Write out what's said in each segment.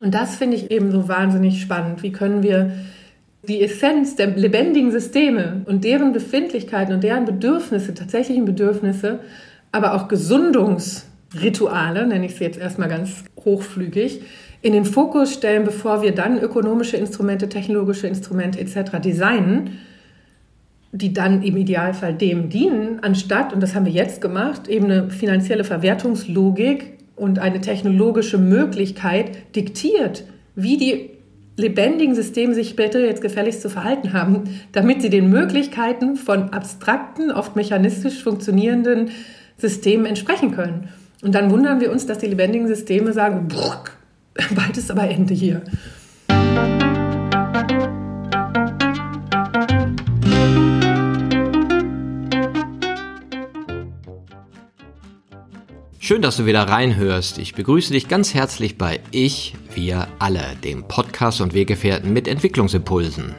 Und das finde ich eben so wahnsinnig spannend. Wie können wir die Essenz der lebendigen Systeme und deren Befindlichkeiten und deren Bedürfnisse, tatsächlichen Bedürfnisse, aber auch Gesundungsrituale, nenne ich sie jetzt erstmal ganz hochflügig, in den Fokus stellen, bevor wir dann ökonomische Instrumente, technologische Instrumente etc. designen, die dann im Idealfall dem dienen, anstatt, und das haben wir jetzt gemacht, eben eine finanzielle Verwertungslogik und eine technologische Möglichkeit diktiert, wie die lebendigen Systeme sich bitte jetzt gefälligst zu verhalten haben, damit sie den Möglichkeiten von abstrakten, oft mechanistisch funktionierenden Systemen entsprechen können. Und dann wundern wir uns, dass die lebendigen Systeme sagen, bald ist aber Ende hier. Schön, dass du wieder reinhörst. Ich begrüße dich ganz herzlich bei Ich, wir alle, dem Podcast und Weggefährten mit Entwicklungsimpulsen.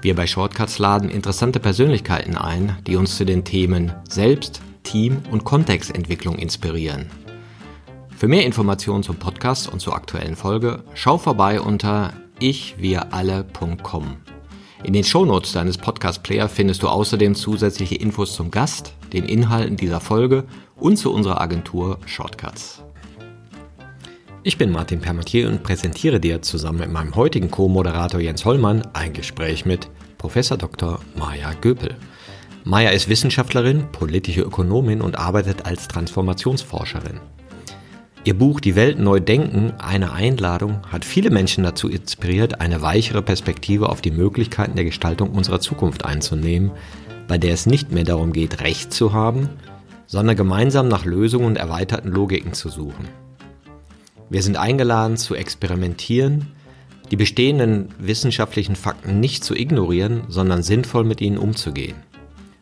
Wir bei Shortcuts laden interessante Persönlichkeiten ein, die uns zu den Themen Selbst, Team und Kontextentwicklung inspirieren. Für mehr Informationen zum Podcast und zur aktuellen Folge schau vorbei unter ichwiralle.com. In den Shownotes deines Podcast-Player findest du außerdem zusätzliche Infos zum Gast, den Inhalten dieser Folge und zu unserer Agentur Shortcuts. Ich bin Martin Permatier und präsentiere dir zusammen mit meinem heutigen Co-Moderator Jens Hollmann ein Gespräch mit Professor Dr. Maja Göpel. Maja ist Wissenschaftlerin, politische Ökonomin und arbeitet als Transformationsforscherin. Ihr Buch Die Welt neu denken, eine Einladung, hat viele Menschen dazu inspiriert, eine weichere Perspektive auf die Möglichkeiten der Gestaltung unserer Zukunft einzunehmen, bei der es nicht mehr darum geht, Recht zu haben, sondern gemeinsam nach Lösungen und erweiterten Logiken zu suchen. Wir sind eingeladen zu experimentieren, die bestehenden wissenschaftlichen Fakten nicht zu ignorieren, sondern sinnvoll mit ihnen umzugehen.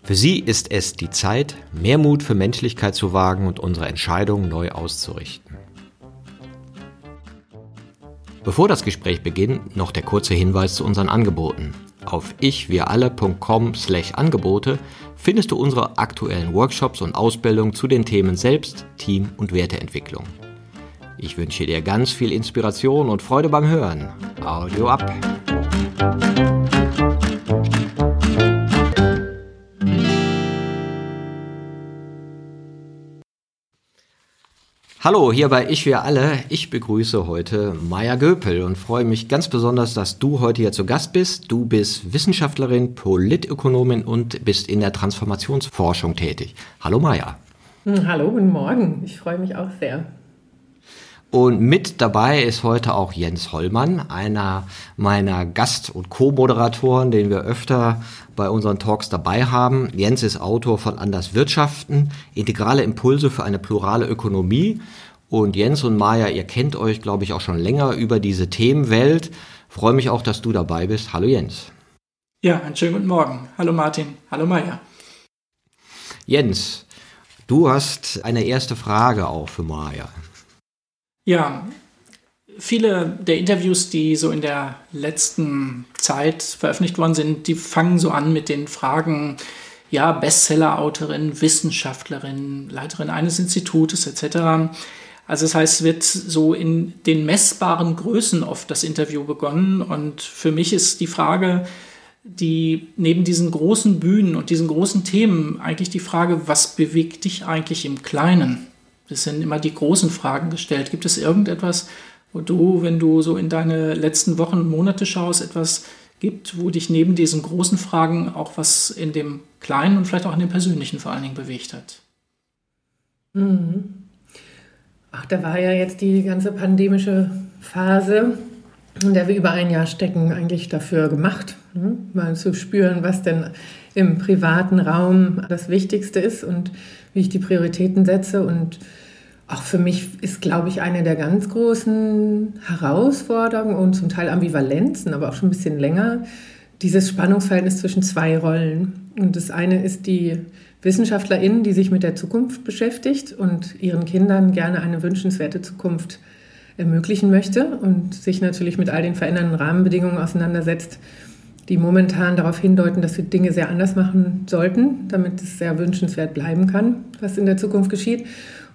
Für sie ist es die Zeit, mehr Mut für Menschlichkeit zu wagen und unsere Entscheidungen neu auszurichten. Bevor das Gespräch beginnt, noch der kurze Hinweis zu unseren Angeboten. Auf ichwiralle.com/angebote findest du unsere aktuellen Workshops und Ausbildungen zu den Themen Selbst, Team und Werteentwicklung. Ich wünsche dir ganz viel Inspiration und Freude beim Hören. Audio ab! Hallo, hier bei Ich wir alle. Ich begrüße heute Maja Göpel und freue mich ganz besonders, dass du heute hier zu Gast bist. Du bist Wissenschaftlerin, Politökonomin und bist in der Transformationsforschung tätig. Hallo Maja. Hm, hallo, guten Morgen. Ich freue mich auch sehr. Und mit dabei ist heute auch Jens Hollmann, einer meiner Gast- und Co-Moderatoren, den wir öfter bei unseren Talks dabei haben. Jens ist Autor von Anders Wirtschaften, integrale Impulse für eine plurale Ökonomie. Und Jens und Maja, ihr kennt euch, glaube ich, auch schon länger über diese Themenwelt. Freue mich auch, dass du dabei bist. Hallo Jens. Ja, einen schönen guten Morgen. Hallo Martin. Hallo Maja. Jens, du hast eine erste Frage auch für Maja. Ja, viele der Interviews, die so in der letzten Zeit veröffentlicht worden sind, die fangen so an mit den Fragen, ja, Bestseller-Autorin, Wissenschaftlerin, Leiterin eines Institutes etc. Also das heißt, es wird so in den messbaren Größen oft das Interview begonnen. Und für mich ist die Frage, die neben diesen großen Bühnen und diesen großen Themen eigentlich die Frage, was bewegt dich eigentlich im Kleinen? Das sind immer die großen Fragen gestellt. Gibt es irgendetwas, wo du, wenn du so in deine letzten Wochen Monate schaust, etwas gibt, wo dich neben diesen großen Fragen auch was in dem Kleinen und vielleicht auch in dem Persönlichen vor allen Dingen bewegt hat? Mhm. Ach, da war ja jetzt die ganze pandemische Phase, in der wir über ein Jahr stecken, eigentlich dafür gemacht, ne? mal zu spüren, was denn im privaten Raum das Wichtigste ist und wie ich die Prioritäten setze. Und auch für mich ist, glaube ich, eine der ganz großen Herausforderungen und zum Teil Ambivalenzen, aber auch schon ein bisschen länger, dieses Spannungsverhältnis zwischen zwei Rollen. Und das eine ist die Wissenschaftlerin, die sich mit der Zukunft beschäftigt und ihren Kindern gerne eine wünschenswerte Zukunft ermöglichen möchte und sich natürlich mit all den verändernden Rahmenbedingungen auseinandersetzt, die momentan darauf hindeuten, dass wir Dinge sehr anders machen sollten, damit es sehr wünschenswert bleiben kann, was in der Zukunft geschieht.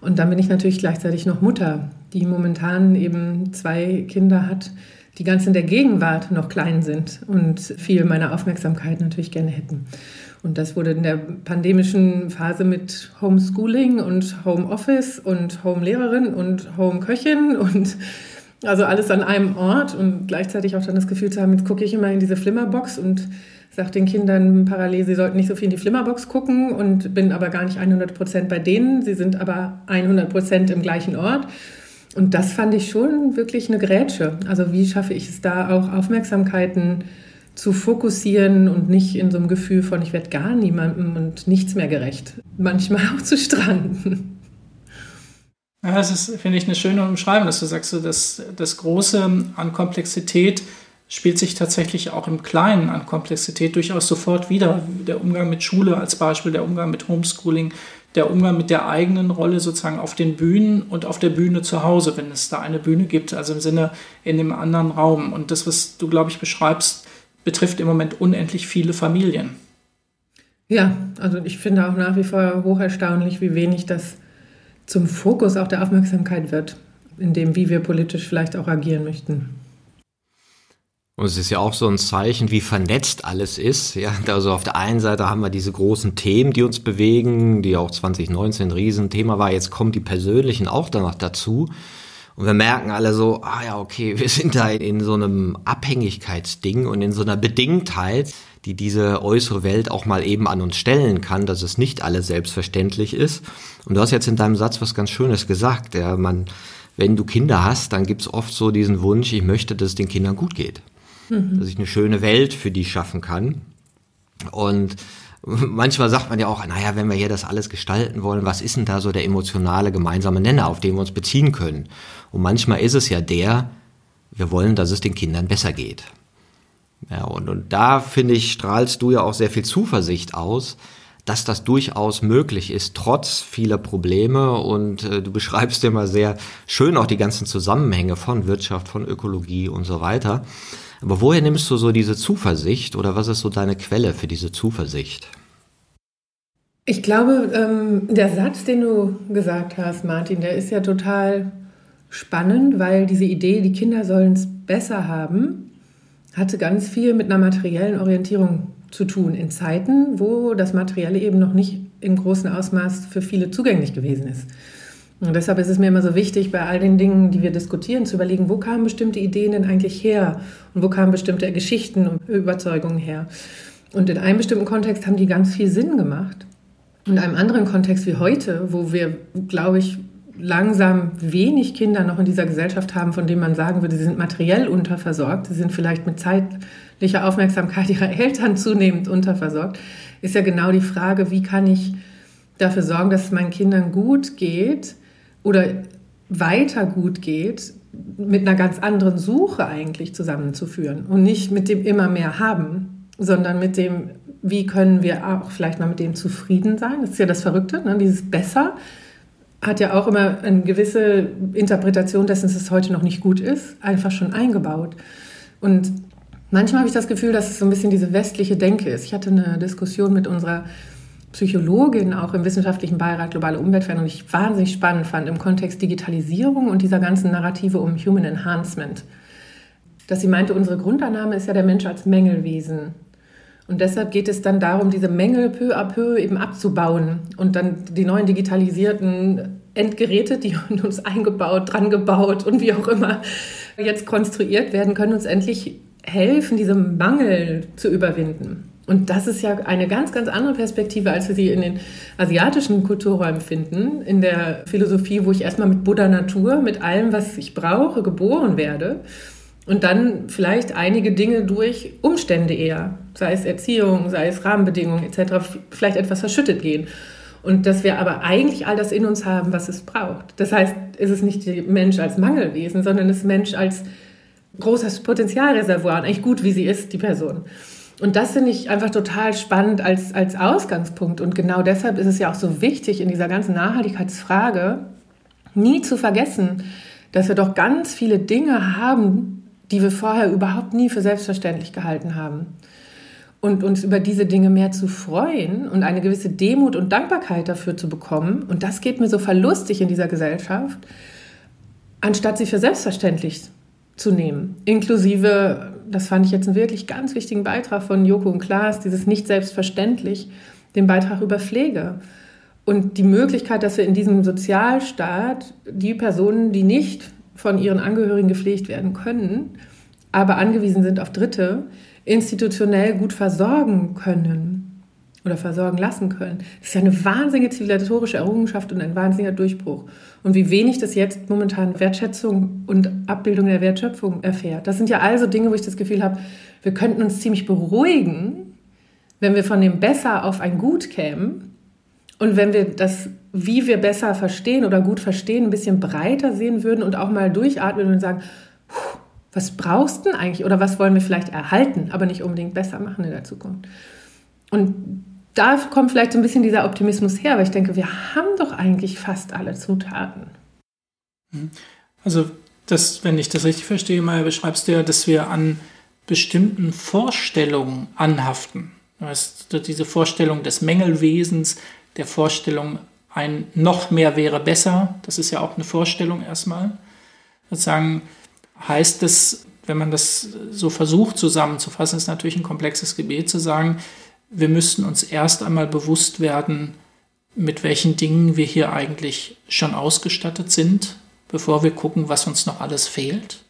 Und dann bin ich natürlich gleichzeitig noch Mutter die momentan eben zwei Kinder hat, die ganz in der Gegenwart noch klein sind und viel meiner Aufmerksamkeit natürlich gerne hätten. Und das wurde in der pandemischen Phase mit Homeschooling und Homeoffice und Home-Lehrerin und Home-Köchin und also alles an einem Ort und gleichzeitig auch dann das Gefühl zu haben, jetzt gucke ich immer in diese Flimmerbox und sage den Kindern parallel, sie sollten nicht so viel in die Flimmerbox gucken und bin aber gar nicht 100 Prozent bei denen. Sie sind aber 100 Prozent im gleichen Ort. Und das fand ich schon wirklich eine Grätsche. Also wie schaffe ich es da auch Aufmerksamkeiten zu fokussieren und nicht in so einem Gefühl von, ich werde gar niemandem und nichts mehr gerecht. Manchmal auch zu stranden. Ja, das ist, finde ich, eine schöne Umschreibung, dass du sagst, dass das Große an Komplexität spielt sich tatsächlich auch im Kleinen an Komplexität durchaus sofort wieder. Der Umgang mit Schule als Beispiel, der Umgang mit Homeschooling, der Umgang mit der eigenen Rolle sozusagen auf den Bühnen und auf der Bühne zu Hause, wenn es da eine Bühne gibt, also im Sinne in dem anderen Raum. Und das, was du, glaube ich, beschreibst, betrifft im Moment unendlich viele Familien. Ja, also ich finde auch nach wie vor hocherstaunlich, wie wenig das zum Fokus auch der Aufmerksamkeit wird, in dem, wie wir politisch vielleicht auch agieren möchten. Und es ist ja auch so ein Zeichen, wie vernetzt alles ist. Ja, also auf der einen Seite haben wir diese großen Themen, die uns bewegen, die auch 2019 ein Riesenthema war. Jetzt kommen die persönlichen auch danach dazu. Und wir merken alle so, ah ja, okay, wir sind da in so einem Abhängigkeitsding und in so einer Bedingtheit, die diese äußere Welt auch mal eben an uns stellen kann, dass es nicht alles selbstverständlich ist. Und du hast jetzt in deinem Satz was ganz Schönes gesagt. Ja, man, wenn du Kinder hast, dann gibt's oft so diesen Wunsch, ich möchte, dass es den Kindern gut geht mhm. dass ich eine schöne Welt für die schaffen kann. Und manchmal sagt man ja auch, naja, wenn wir hier das alles gestalten wollen, was ist denn da so der emotionale gemeinsame Nenner, auf den wir uns beziehen können? Und manchmal ist es ja der, wir wollen, dass es den Kindern besser geht. Ja, und, und da finde ich, strahlst du ja auch sehr viel Zuversicht aus, dass das durchaus möglich ist, trotz vieler Probleme. Und äh, du beschreibst ja mal sehr schön auch die ganzen Zusammenhänge von Wirtschaft, von Ökologie und so weiter. Aber woher nimmst du so diese Zuversicht oder was ist so deine Quelle für diese Zuversicht? Ich glaube, ähm, der Satz, den du gesagt hast, Martin, der ist ja total spannend, weil diese Idee, die Kinder sollen es besser haben, hatte ganz viel mit einer materiellen Orientierung zu tun in Zeiten, wo das Materielle eben noch nicht im großen Ausmaß für viele zugänglich gewesen ist. Und deshalb ist es mir immer so wichtig, bei all den Dingen, die wir diskutieren, zu überlegen, wo kamen bestimmte Ideen denn eigentlich her und wo kamen bestimmte Geschichten und Überzeugungen her. Und in einem bestimmten Kontext haben die ganz viel Sinn gemacht. In einem anderen Kontext wie heute, wo wir, glaube ich, langsam wenig Kinder noch in dieser Gesellschaft haben, von denen man sagen würde, sie sind materiell unterversorgt, sie sind vielleicht mit zeitlicher Aufmerksamkeit ihrer Eltern zunehmend unterversorgt, ist ja genau die Frage, wie kann ich dafür sorgen, dass es meinen Kindern gut geht, oder weiter gut geht, mit einer ganz anderen Suche eigentlich zusammenzuführen und nicht mit dem immer mehr haben, sondern mit dem, wie können wir auch vielleicht mal mit dem zufrieden sein. Das ist ja das Verrückte, ne? dieses Besser hat ja auch immer eine gewisse Interpretation dessen, dass es heute noch nicht gut ist, einfach schon eingebaut. Und manchmal habe ich das Gefühl, dass es so ein bisschen diese westliche Denke ist. Ich hatte eine Diskussion mit unserer Psychologin auch im wissenschaftlichen Beirat Globale Umweltveränderung, ich wahnsinnig spannend fand im Kontext Digitalisierung und dieser ganzen Narrative um Human Enhancement. Dass sie meinte, unsere Grundannahme ist ja der Mensch als Mängelwesen. Und deshalb geht es dann darum, diese Mängel peu à peu eben abzubauen und dann die neuen digitalisierten Endgeräte, die uns eingebaut, dran gebaut und wie auch immer jetzt konstruiert werden, können uns endlich helfen, diese Mangel zu überwinden. Und das ist ja eine ganz, ganz andere Perspektive, als wir sie in den asiatischen Kulturräumen finden. In der Philosophie, wo ich erstmal mit Buddha Natur, mit allem, was ich brauche, geboren werde. Und dann vielleicht einige Dinge durch Umstände eher, sei es Erziehung, sei es Rahmenbedingungen etc., vielleicht etwas verschüttet gehen. Und dass wir aber eigentlich all das in uns haben, was es braucht. Das heißt, ist es nicht der Mensch als Mangelwesen, sondern ist Mensch als großes Potenzialreservoir und eigentlich gut, wie sie ist, die Person. Und das finde ich einfach total spannend als, als Ausgangspunkt. Und genau deshalb ist es ja auch so wichtig in dieser ganzen Nachhaltigkeitsfrage, nie zu vergessen, dass wir doch ganz viele Dinge haben, die wir vorher überhaupt nie für selbstverständlich gehalten haben. Und uns über diese Dinge mehr zu freuen und eine gewisse Demut und Dankbarkeit dafür zu bekommen. Und das geht mir so verlustig in dieser Gesellschaft, anstatt sie für selbstverständlich zu nehmen. Inklusive, das fand ich jetzt einen wirklich ganz wichtigen Beitrag von Joko und Klaas, dieses nicht selbstverständlich, den Beitrag über Pflege. Und die Möglichkeit, dass wir in diesem Sozialstaat die Personen, die nicht von ihren Angehörigen gepflegt werden können, aber angewiesen sind auf Dritte, institutionell gut versorgen können oder versorgen lassen können. Das ist ja eine wahnsinnige zivilisatorische Errungenschaft und ein wahnsinniger Durchbruch. Und wie wenig das jetzt momentan Wertschätzung und Abbildung der Wertschöpfung erfährt. Das sind ja also Dinge, wo ich das Gefühl habe, wir könnten uns ziemlich beruhigen, wenn wir von dem Besser auf ein Gut kämen und wenn wir das, wie wir besser verstehen oder gut verstehen, ein bisschen breiter sehen würden und auch mal durchatmen und sagen, was brauchst du denn eigentlich oder was wollen wir vielleicht erhalten, aber nicht unbedingt besser machen in der Zukunft. Und da kommt vielleicht so ein bisschen dieser Optimismus her, weil ich denke, wir haben doch eigentlich fast alle Zutaten. Mhm. Also, das, wenn ich das richtig verstehe, mal beschreibst du ja, dass wir an bestimmten Vorstellungen anhaften. Du hast diese Vorstellung des Mängelwesens, der Vorstellung, ein noch mehr wäre besser. Das ist ja auch eine Vorstellung erstmal. Sozusagen heißt es, wenn man das so versucht zusammenzufassen, ist natürlich ein komplexes Gebet zu sagen, wir müssten uns erst einmal bewusst werden, mit welchen Dingen wir hier eigentlich schon ausgestattet sind, bevor wir gucken, was uns noch alles fehlt.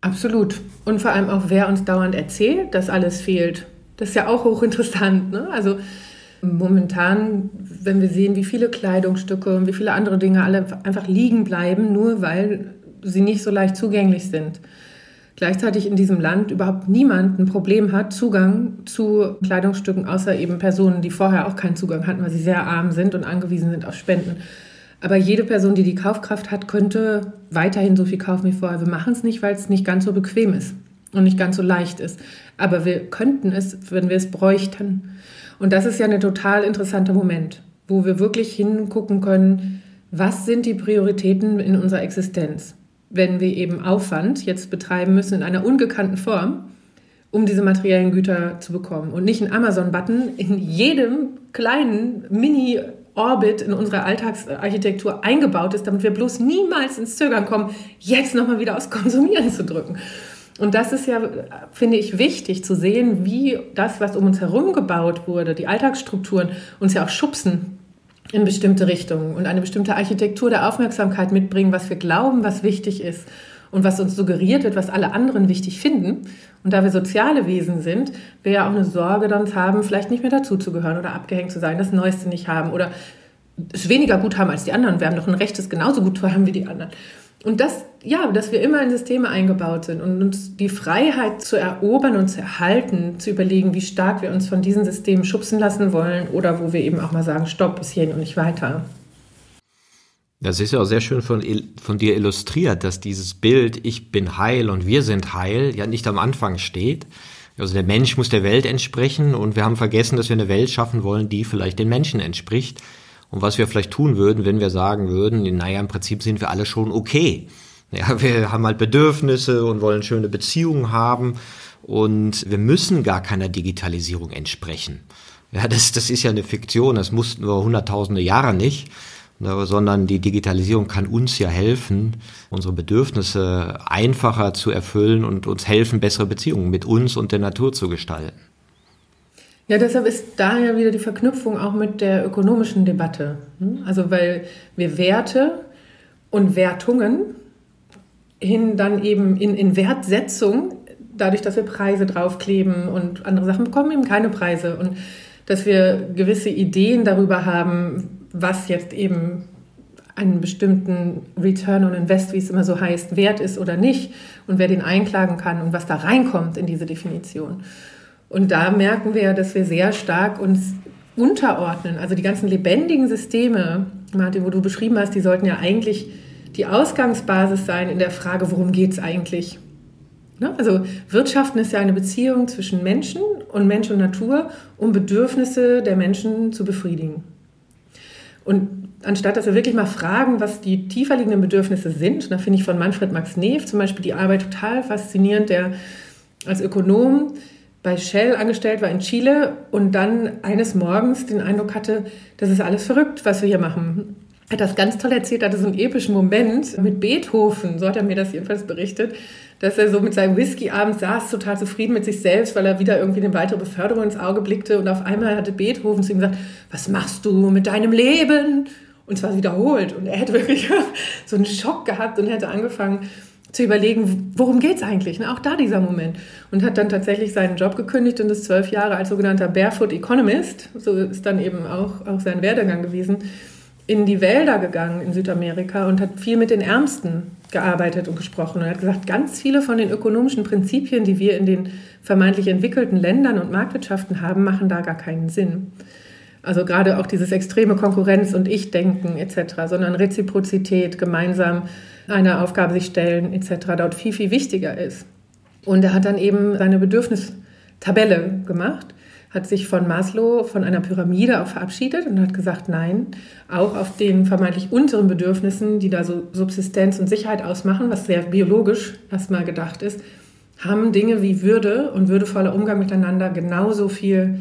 Absolut. Und vor allem auch, wer uns dauernd erzählt, dass alles fehlt. Das ist ja auch hochinteressant. Ne? Also Momentan, wenn wir sehen, wie viele Kleidungsstücke und wie viele andere Dinge alle einfach liegen bleiben, nur weil sie nicht so leicht zugänglich sind. Gleichzeitig in diesem Land überhaupt niemand ein Problem hat, Zugang zu Kleidungsstücken, außer eben Personen, die vorher auch keinen Zugang hatten, weil sie sehr arm sind und angewiesen sind auf Spenden. Aber jede Person, die die Kaufkraft hat, könnte weiterhin so viel kaufen wie vorher. Wir machen es nicht, weil es nicht ganz so bequem ist und nicht ganz so leicht ist. Aber wir könnten es, wenn wir es bräuchten. Und das ist ja ein total interessanter Moment, wo wir wirklich hingucken können, was sind die Prioritäten in unserer Existenz, wenn wir eben Aufwand jetzt betreiben müssen in einer ungekannten Form, um diese materiellen Güter zu bekommen. Und nicht ein Amazon-Button in jedem kleinen Mini-Orbit in unserer Alltagsarchitektur eingebaut ist, damit wir bloß niemals ins Zögern kommen, jetzt nochmal wieder aus Konsumieren zu drücken. Und das ist ja, finde ich, wichtig zu sehen, wie das, was um uns herum gebaut wurde, die Alltagsstrukturen, uns ja auch schubsen in bestimmte Richtungen und eine bestimmte Architektur der Aufmerksamkeit mitbringen, was wir glauben, was wichtig ist und was uns suggeriert wird, was alle anderen wichtig finden. Und da wir soziale Wesen sind, wir ja auch eine Sorge dann haben, vielleicht nicht mehr dazuzugehören oder abgehängt zu sein, das Neueste nicht haben oder es weniger gut haben als die anderen. Wir haben doch ein Recht, es genauso gut zu haben wie die anderen. Und das, ja, dass wir immer in Systeme eingebaut sind und uns die Freiheit zu erobern und zu erhalten, zu überlegen, wie stark wir uns von diesen Systemen schubsen lassen wollen oder wo wir eben auch mal sagen, stopp, bis hierhin und nicht weiter. Das ist ja auch sehr schön von, von dir illustriert, dass dieses Bild, ich bin heil und wir sind heil, ja nicht am Anfang steht. Also der Mensch muss der Welt entsprechen und wir haben vergessen, dass wir eine Welt schaffen wollen, die vielleicht den Menschen entspricht und was wir vielleicht tun würden, wenn wir sagen würden, naja, im Prinzip sind wir alle schon okay. Ja, wir haben halt Bedürfnisse und wollen schöne Beziehungen haben und wir müssen gar keiner Digitalisierung entsprechen. Ja, das, das ist ja eine Fiktion, das mussten wir hunderttausende Jahre nicht, sondern die Digitalisierung kann uns ja helfen, unsere Bedürfnisse einfacher zu erfüllen und uns helfen, bessere Beziehungen mit uns und der Natur zu gestalten. Ja, deshalb ist daher wieder die Verknüpfung auch mit der ökonomischen Debatte. Also weil wir Werte und Wertungen hin dann eben in, in Wertsetzung, dadurch, dass wir Preise draufkleben und andere Sachen bekommen eben keine Preise und dass wir gewisse Ideen darüber haben, was jetzt eben einen bestimmten Return on Invest, wie es immer so heißt, wert ist oder nicht und wer den einklagen kann und was da reinkommt in diese Definition. Und da merken wir, dass wir sehr stark uns unterordnen. Also die ganzen lebendigen Systeme, Martin, wo du beschrieben hast, die sollten ja eigentlich die Ausgangsbasis sein in der Frage, worum geht es eigentlich? Ne? Also Wirtschaften ist ja eine Beziehung zwischen Menschen und Mensch und Natur, um Bedürfnisse der Menschen zu befriedigen. Und anstatt dass wir wirklich mal fragen, was die tiefer liegenden Bedürfnisse sind, da finde ich von Manfred Max Neef zum Beispiel die Arbeit total faszinierend, der als Ökonom bei Shell angestellt war in Chile und dann eines Morgens den Eindruck hatte, das ist alles verrückt, was wir hier machen. hat das ganz toll erzählt, hatte so einen epischen Moment mit Beethoven, so hat er mir das jedenfalls berichtet, dass er so mit seinem Whisky abends saß, total zufrieden mit sich selbst, weil er wieder irgendwie eine weitere Beförderung ins Auge blickte und auf einmal hatte Beethoven zu ihm gesagt, was machst du mit deinem Leben? Und zwar wiederholt. Und er hätte wirklich so einen Schock gehabt und hätte angefangen zu überlegen, worum geht es eigentlich? Ne? Auch da dieser Moment. Und hat dann tatsächlich seinen Job gekündigt und ist zwölf Jahre als sogenannter Barefoot Economist, so ist dann eben auch, auch sein Werdegang gewesen, in die Wälder gegangen in Südamerika und hat viel mit den Ärmsten gearbeitet und gesprochen. Und hat gesagt, ganz viele von den ökonomischen Prinzipien, die wir in den vermeintlich entwickelten Ländern und Marktwirtschaften haben, machen da gar keinen Sinn. Also gerade auch dieses extreme Konkurrenz- und Ich-Denken etc., sondern Reziprozität, gemeinsam eine Aufgabe sich stellen etc. dort viel, viel wichtiger ist. Und er hat dann eben seine Bedürfnistabelle gemacht hat sich von Maslow, von einer Pyramide auch verabschiedet und hat gesagt, nein, auch auf den vermeintlich unteren Bedürfnissen, die da so Subsistenz und Sicherheit ausmachen, was sehr biologisch erstmal gedacht ist, haben Dinge wie Würde und würdevoller Umgang miteinander genauso viel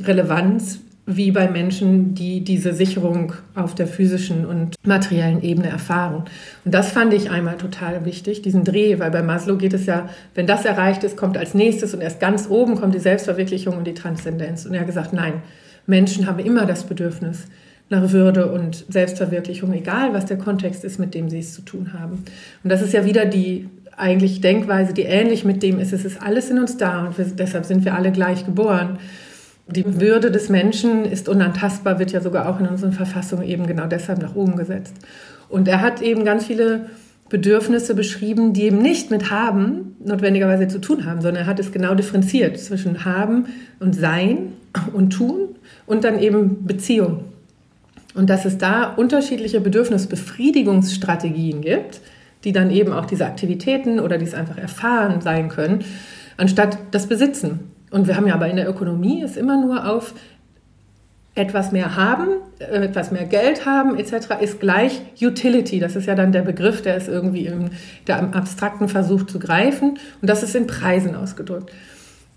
Relevanz wie bei Menschen, die diese Sicherung auf der physischen und materiellen Ebene erfahren. Und das fand ich einmal total wichtig, diesen Dreh, weil bei Maslow geht es ja, wenn das erreicht ist, kommt als nächstes und erst ganz oben kommt die Selbstverwirklichung und die Transzendenz. Und er hat gesagt, nein, Menschen haben immer das Bedürfnis nach Würde und Selbstverwirklichung, egal was der Kontext ist, mit dem sie es zu tun haben. Und das ist ja wieder die eigentlich Denkweise, die ähnlich mit dem ist. Es ist alles in uns da und wir, deshalb sind wir alle gleich geboren. Die Würde des Menschen ist unantastbar, wird ja sogar auch in unseren Verfassungen eben genau deshalb nach oben gesetzt. Und er hat eben ganz viele Bedürfnisse beschrieben, die eben nicht mit haben notwendigerweise zu tun haben, sondern er hat es genau differenziert zwischen haben und sein und tun und dann eben Beziehung. Und dass es da unterschiedliche Bedürfnisbefriedigungsstrategien gibt, die dann eben auch diese Aktivitäten oder dies einfach erfahren sein können, anstatt das Besitzen. Und wir haben ja aber in der Ökonomie es immer nur auf etwas mehr haben, äh, etwas mehr Geld haben etc. ist gleich Utility. Das ist ja dann der Begriff, der ist irgendwie im, der abstrakten versucht zu greifen. Und das ist in Preisen ausgedrückt.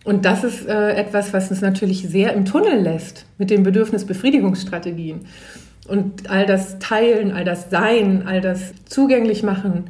Und das ist äh, etwas, was uns natürlich sehr im Tunnel lässt mit den Bedürfnisbefriedigungsstrategien. Und all das Teilen, all das Sein, all das zugänglich machen,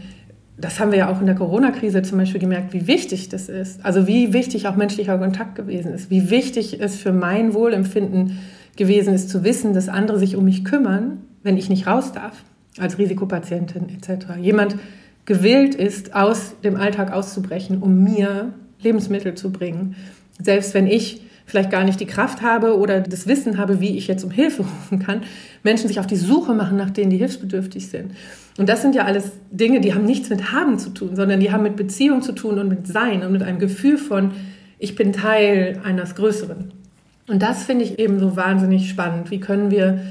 das haben wir ja auch in der Corona-Krise zum Beispiel gemerkt, wie wichtig das ist. Also wie wichtig auch menschlicher Kontakt gewesen ist, wie wichtig es für mein Wohlempfinden gewesen ist zu wissen, dass andere sich um mich kümmern, wenn ich nicht raus darf, als Risikopatientin etc. Jemand gewillt ist, aus dem Alltag auszubrechen, um mir Lebensmittel zu bringen. Selbst wenn ich vielleicht gar nicht die Kraft habe oder das Wissen habe, wie ich jetzt um Hilfe rufen kann, Menschen sich auf die Suche machen nach denen, die hilfsbedürftig sind. Und das sind ja alles Dinge, die haben nichts mit Haben zu tun, sondern die haben mit Beziehung zu tun und mit Sein und mit einem Gefühl von, ich bin Teil eines Größeren. Und das finde ich eben so wahnsinnig spannend. Wie können wir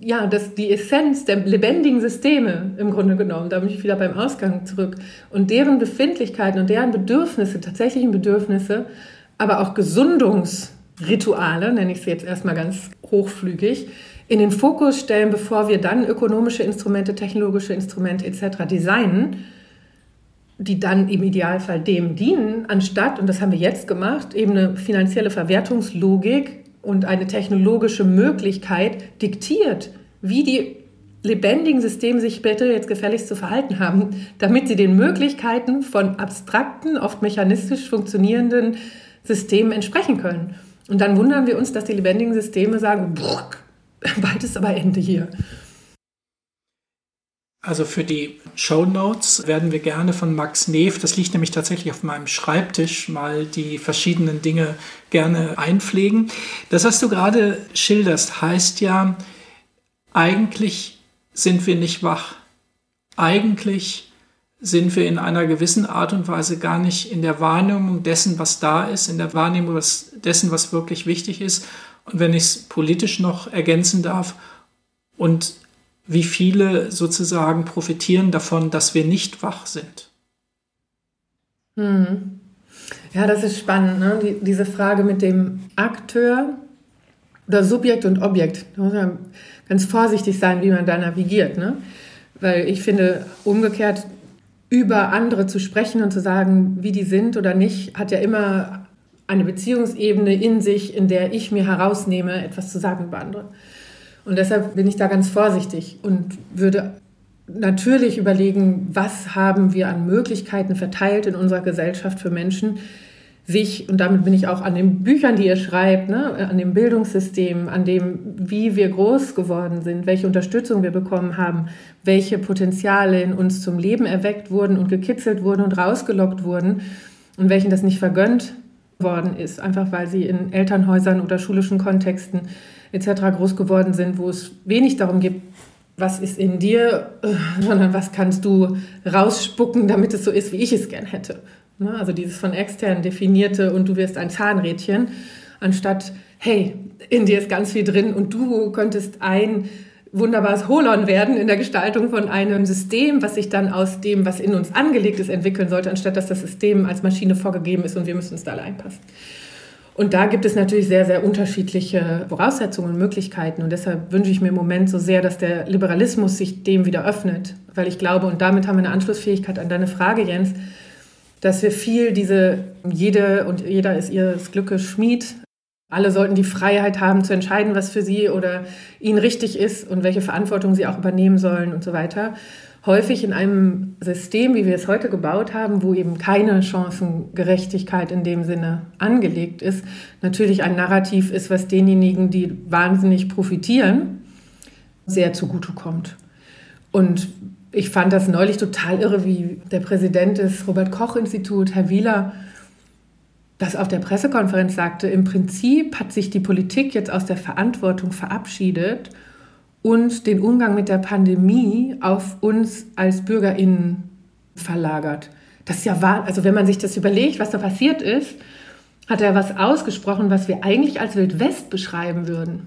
ja, das, die Essenz der lebendigen Systeme im Grunde genommen, da bin ich wieder beim Ausgang zurück, und deren Befindlichkeiten und deren Bedürfnisse, tatsächlichen Bedürfnisse, aber auch Gesundungsrituale, nenne ich sie jetzt erstmal ganz hochflügig, in den Fokus stellen, bevor wir dann ökonomische Instrumente, technologische Instrumente etc. designen, die dann im Idealfall dem dienen, anstatt, und das haben wir jetzt gemacht, eben eine finanzielle Verwertungslogik und eine technologische Möglichkeit diktiert, wie die lebendigen Systeme sich später jetzt gefälligst zu verhalten haben, damit sie den Möglichkeiten von abstrakten, oft mechanistisch funktionierenden Systemen entsprechen können. Und dann wundern wir uns, dass die lebendigen Systeme sagen, bald ist aber Ende hier. Also für die Show Notes werden wir gerne von Max Neef, das liegt nämlich tatsächlich auf meinem Schreibtisch, mal die verschiedenen Dinge gerne einpflegen. Das, was du gerade schilderst, heißt ja, eigentlich sind wir nicht wach. Eigentlich sind wir in einer gewissen Art und Weise gar nicht in der Wahrnehmung dessen, was da ist, in der Wahrnehmung dessen, was wirklich wichtig ist, und wenn ich es politisch noch ergänzen darf, und wie viele sozusagen profitieren davon, dass wir nicht wach sind. Hm. Ja, das ist spannend, ne? Die, diese Frage mit dem Akteur oder Subjekt und Objekt. Da muss man ganz vorsichtig sein, wie man da navigiert. Ne? Weil ich finde, umgekehrt über andere zu sprechen und zu sagen, wie die sind oder nicht, hat ja immer eine Beziehungsebene in sich, in der ich mir herausnehme, etwas zu sagen über andere. Und deshalb bin ich da ganz vorsichtig und würde natürlich überlegen, was haben wir an Möglichkeiten verteilt in unserer Gesellschaft für Menschen, sich, und damit bin ich auch an den Büchern, die ihr schreibt, ne, an dem Bildungssystem, an dem, wie wir groß geworden sind, welche Unterstützung wir bekommen haben, welche Potenziale in uns zum Leben erweckt wurden und gekitzelt wurden und rausgelockt wurden und welchen das nicht vergönnt worden ist, einfach weil sie in Elternhäusern oder schulischen Kontexten etc. groß geworden sind, wo es wenig darum geht, was ist in dir, sondern was kannst du rausspucken, damit es so ist, wie ich es gern hätte. Ne? Also dieses von extern definierte und du wirst ein Zahnrädchen, anstatt, hey, in dir ist ganz viel drin und du könntest ein wunderbares Holon werden in der Gestaltung von einem System, was sich dann aus dem, was in uns angelegt ist, entwickeln sollte, anstatt dass das System als Maschine vorgegeben ist und wir müssen uns da alle einpassen. Und da gibt es natürlich sehr, sehr unterschiedliche Voraussetzungen und Möglichkeiten. Und deshalb wünsche ich mir im Moment so sehr, dass der Liberalismus sich dem wieder öffnet. Weil ich glaube, und damit haben wir eine Anschlussfähigkeit an deine Frage, Jens, dass wir viel diese, jede und jeder ist ihres Glückes Schmied. Alle sollten die Freiheit haben zu entscheiden, was für sie oder ihnen richtig ist und welche Verantwortung sie auch übernehmen sollen und so weiter. Häufig in einem System, wie wir es heute gebaut haben, wo eben keine Chancengerechtigkeit in dem Sinne angelegt ist, natürlich ein Narrativ ist, was denjenigen, die wahnsinnig profitieren, sehr zugutekommt. Und ich fand das neulich total irre, wie der Präsident des Robert Koch Institut, Herr Wieler, das auf der Pressekonferenz sagte, im Prinzip hat sich die Politik jetzt aus der Verantwortung verabschiedet und den Umgang mit der Pandemie auf uns als Bürgerinnen verlagert. Das ist ja wahr, also wenn man sich das überlegt, was da passiert ist, hat er was ausgesprochen, was wir eigentlich als Wildwest beschreiben würden.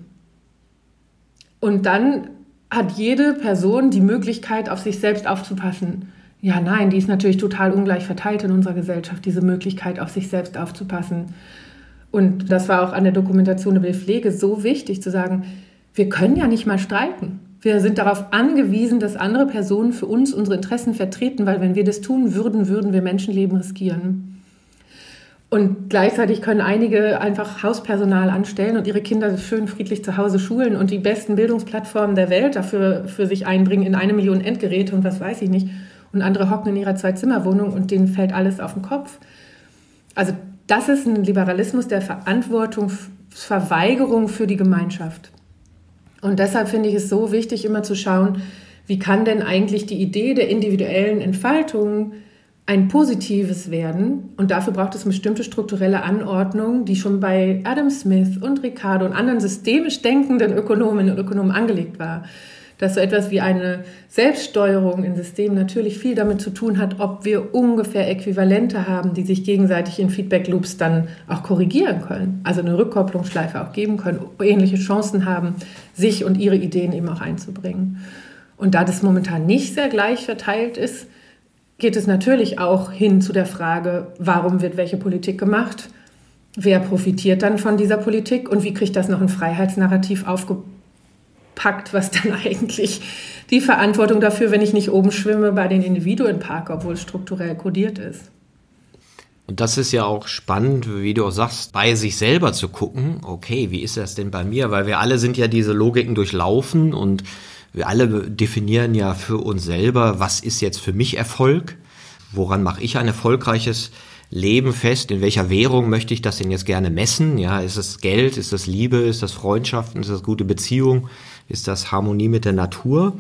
Und dann hat jede Person die Möglichkeit, auf sich selbst aufzupassen. Ja, nein, die ist natürlich total ungleich verteilt in unserer Gesellschaft, diese Möglichkeit, auf sich selbst aufzupassen. Und das war auch an der Dokumentation über die Pflege so wichtig zu sagen, wir können ja nicht mal streiken. Wir sind darauf angewiesen, dass andere Personen für uns unsere Interessen vertreten, weil wenn wir das tun würden, würden wir Menschenleben riskieren. Und gleichzeitig können einige einfach Hauspersonal anstellen und ihre Kinder schön friedlich zu Hause schulen und die besten Bildungsplattformen der Welt dafür für sich einbringen in eine Million Endgeräte und was weiß ich nicht. Und andere hocken in ihrer Zwei-Zimmer-Wohnung und denen fällt alles auf den Kopf. Also das ist ein Liberalismus der Verantwortungsverweigerung für die Gemeinschaft. Und deshalb finde ich es so wichtig, immer zu schauen, wie kann denn eigentlich die Idee der individuellen Entfaltung ein positives werden. Und dafür braucht es bestimmte strukturelle Anordnung, die schon bei Adam Smith und Ricardo und anderen systemisch denkenden Ökonominnen und Ökonomen angelegt war. Dass so etwas wie eine Selbststeuerung in Systemen natürlich viel damit zu tun hat, ob wir ungefähr Äquivalente haben, die sich gegenseitig in Feedback Loops dann auch korrigieren können. Also eine Rückkopplungsschleife auch geben können, ähnliche Chancen haben, sich und ihre Ideen eben auch einzubringen. Und da das momentan nicht sehr gleich verteilt ist, geht es natürlich auch hin zu der Frage, warum wird welche Politik gemacht? Wer profitiert dann von dieser Politik und wie kriegt das noch ein Freiheitsnarrativ aufgepackt, was dann eigentlich die Verantwortung dafür, wenn ich nicht oben schwimme, bei den Individuen parke, obwohl es strukturell kodiert ist. Und das ist ja auch spannend, wie du auch sagst, bei sich selber zu gucken, okay, wie ist das denn bei mir? Weil wir alle sind ja diese Logiken durchlaufen und wir alle definieren ja für uns selber, was ist jetzt für mich Erfolg? Woran mache ich ein erfolgreiches Leben fest? In welcher Währung möchte ich das denn jetzt gerne messen? Ja, ist es Geld? Ist das Liebe? Ist das Freundschaften? Ist das gute Beziehung? Ist das Harmonie mit der Natur?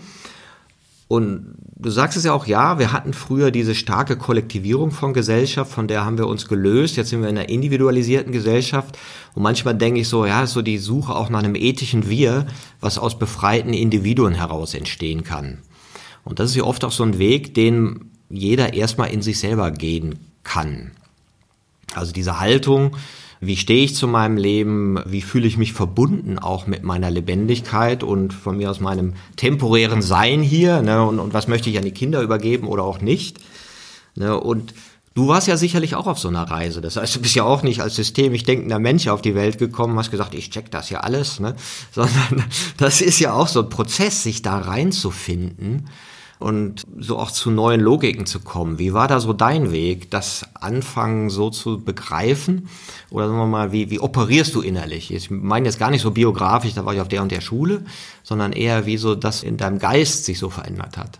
Und du sagst es ja auch, ja, wir hatten früher diese starke Kollektivierung von Gesellschaft, von der haben wir uns gelöst. Jetzt sind wir in einer individualisierten Gesellschaft. Und manchmal denke ich so, ja, ist so die Suche auch nach einem ethischen Wir, was aus befreiten Individuen heraus entstehen kann. Und das ist ja oft auch so ein Weg, den jeder erstmal in sich selber gehen kann. Also diese Haltung, wie stehe ich zu meinem Leben, wie fühle ich mich verbunden auch mit meiner Lebendigkeit und von mir aus meinem temporären Sein hier ne, und, und was möchte ich an die Kinder übergeben oder auch nicht. Ne, und du warst ja sicherlich auch auf so einer Reise. Das heißt, du bist ja auch nicht als systemisch denkender Mensch auf die Welt gekommen, hast gesagt, ich check das ja alles, ne? sondern das ist ja auch so ein Prozess, sich da reinzufinden und so auch zu neuen Logiken zu kommen. Wie war da so dein Weg, das Anfangen so zu begreifen? Oder sagen wir mal, wie, wie operierst du innerlich? Ich meine jetzt gar nicht so biografisch, da war ich auf der und der Schule, sondern eher wie so das in deinem Geist sich so verändert hat.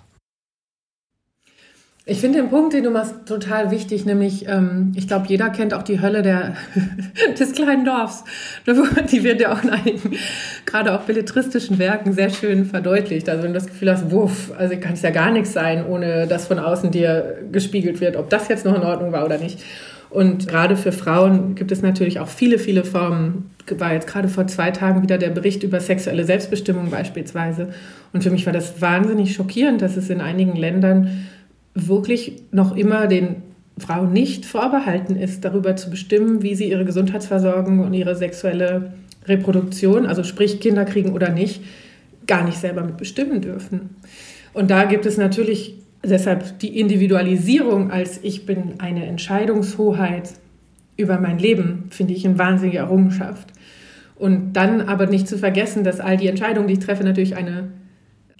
Ich finde den Punkt, den du machst, total wichtig, nämlich, ähm, ich glaube, jeder kennt auch die Hölle der, des kleinen Dorfs. Die wird ja auch in einigen, gerade auch belletristischen Werken sehr schön verdeutlicht. Also wenn du das Gefühl hast, wuff, also kann es ja gar nichts sein, ohne dass von außen dir gespiegelt wird, ob das jetzt noch in Ordnung war oder nicht. Und gerade für Frauen gibt es natürlich auch viele, viele Formen. War jetzt gerade vor zwei Tagen wieder der Bericht über sexuelle Selbstbestimmung beispielsweise. Und für mich war das wahnsinnig schockierend, dass es in einigen Ländern wirklich noch immer den Frauen nicht vorbehalten ist, darüber zu bestimmen, wie sie ihre Gesundheitsversorgung und ihre sexuelle Reproduktion, also sprich Kinder kriegen oder nicht, gar nicht selber mitbestimmen dürfen. Und da gibt es natürlich deshalb die Individualisierung als ich bin eine Entscheidungshoheit über mein Leben, finde ich eine wahnsinnige Errungenschaft. Und dann aber nicht zu vergessen, dass all die Entscheidungen, die ich treffe, natürlich eine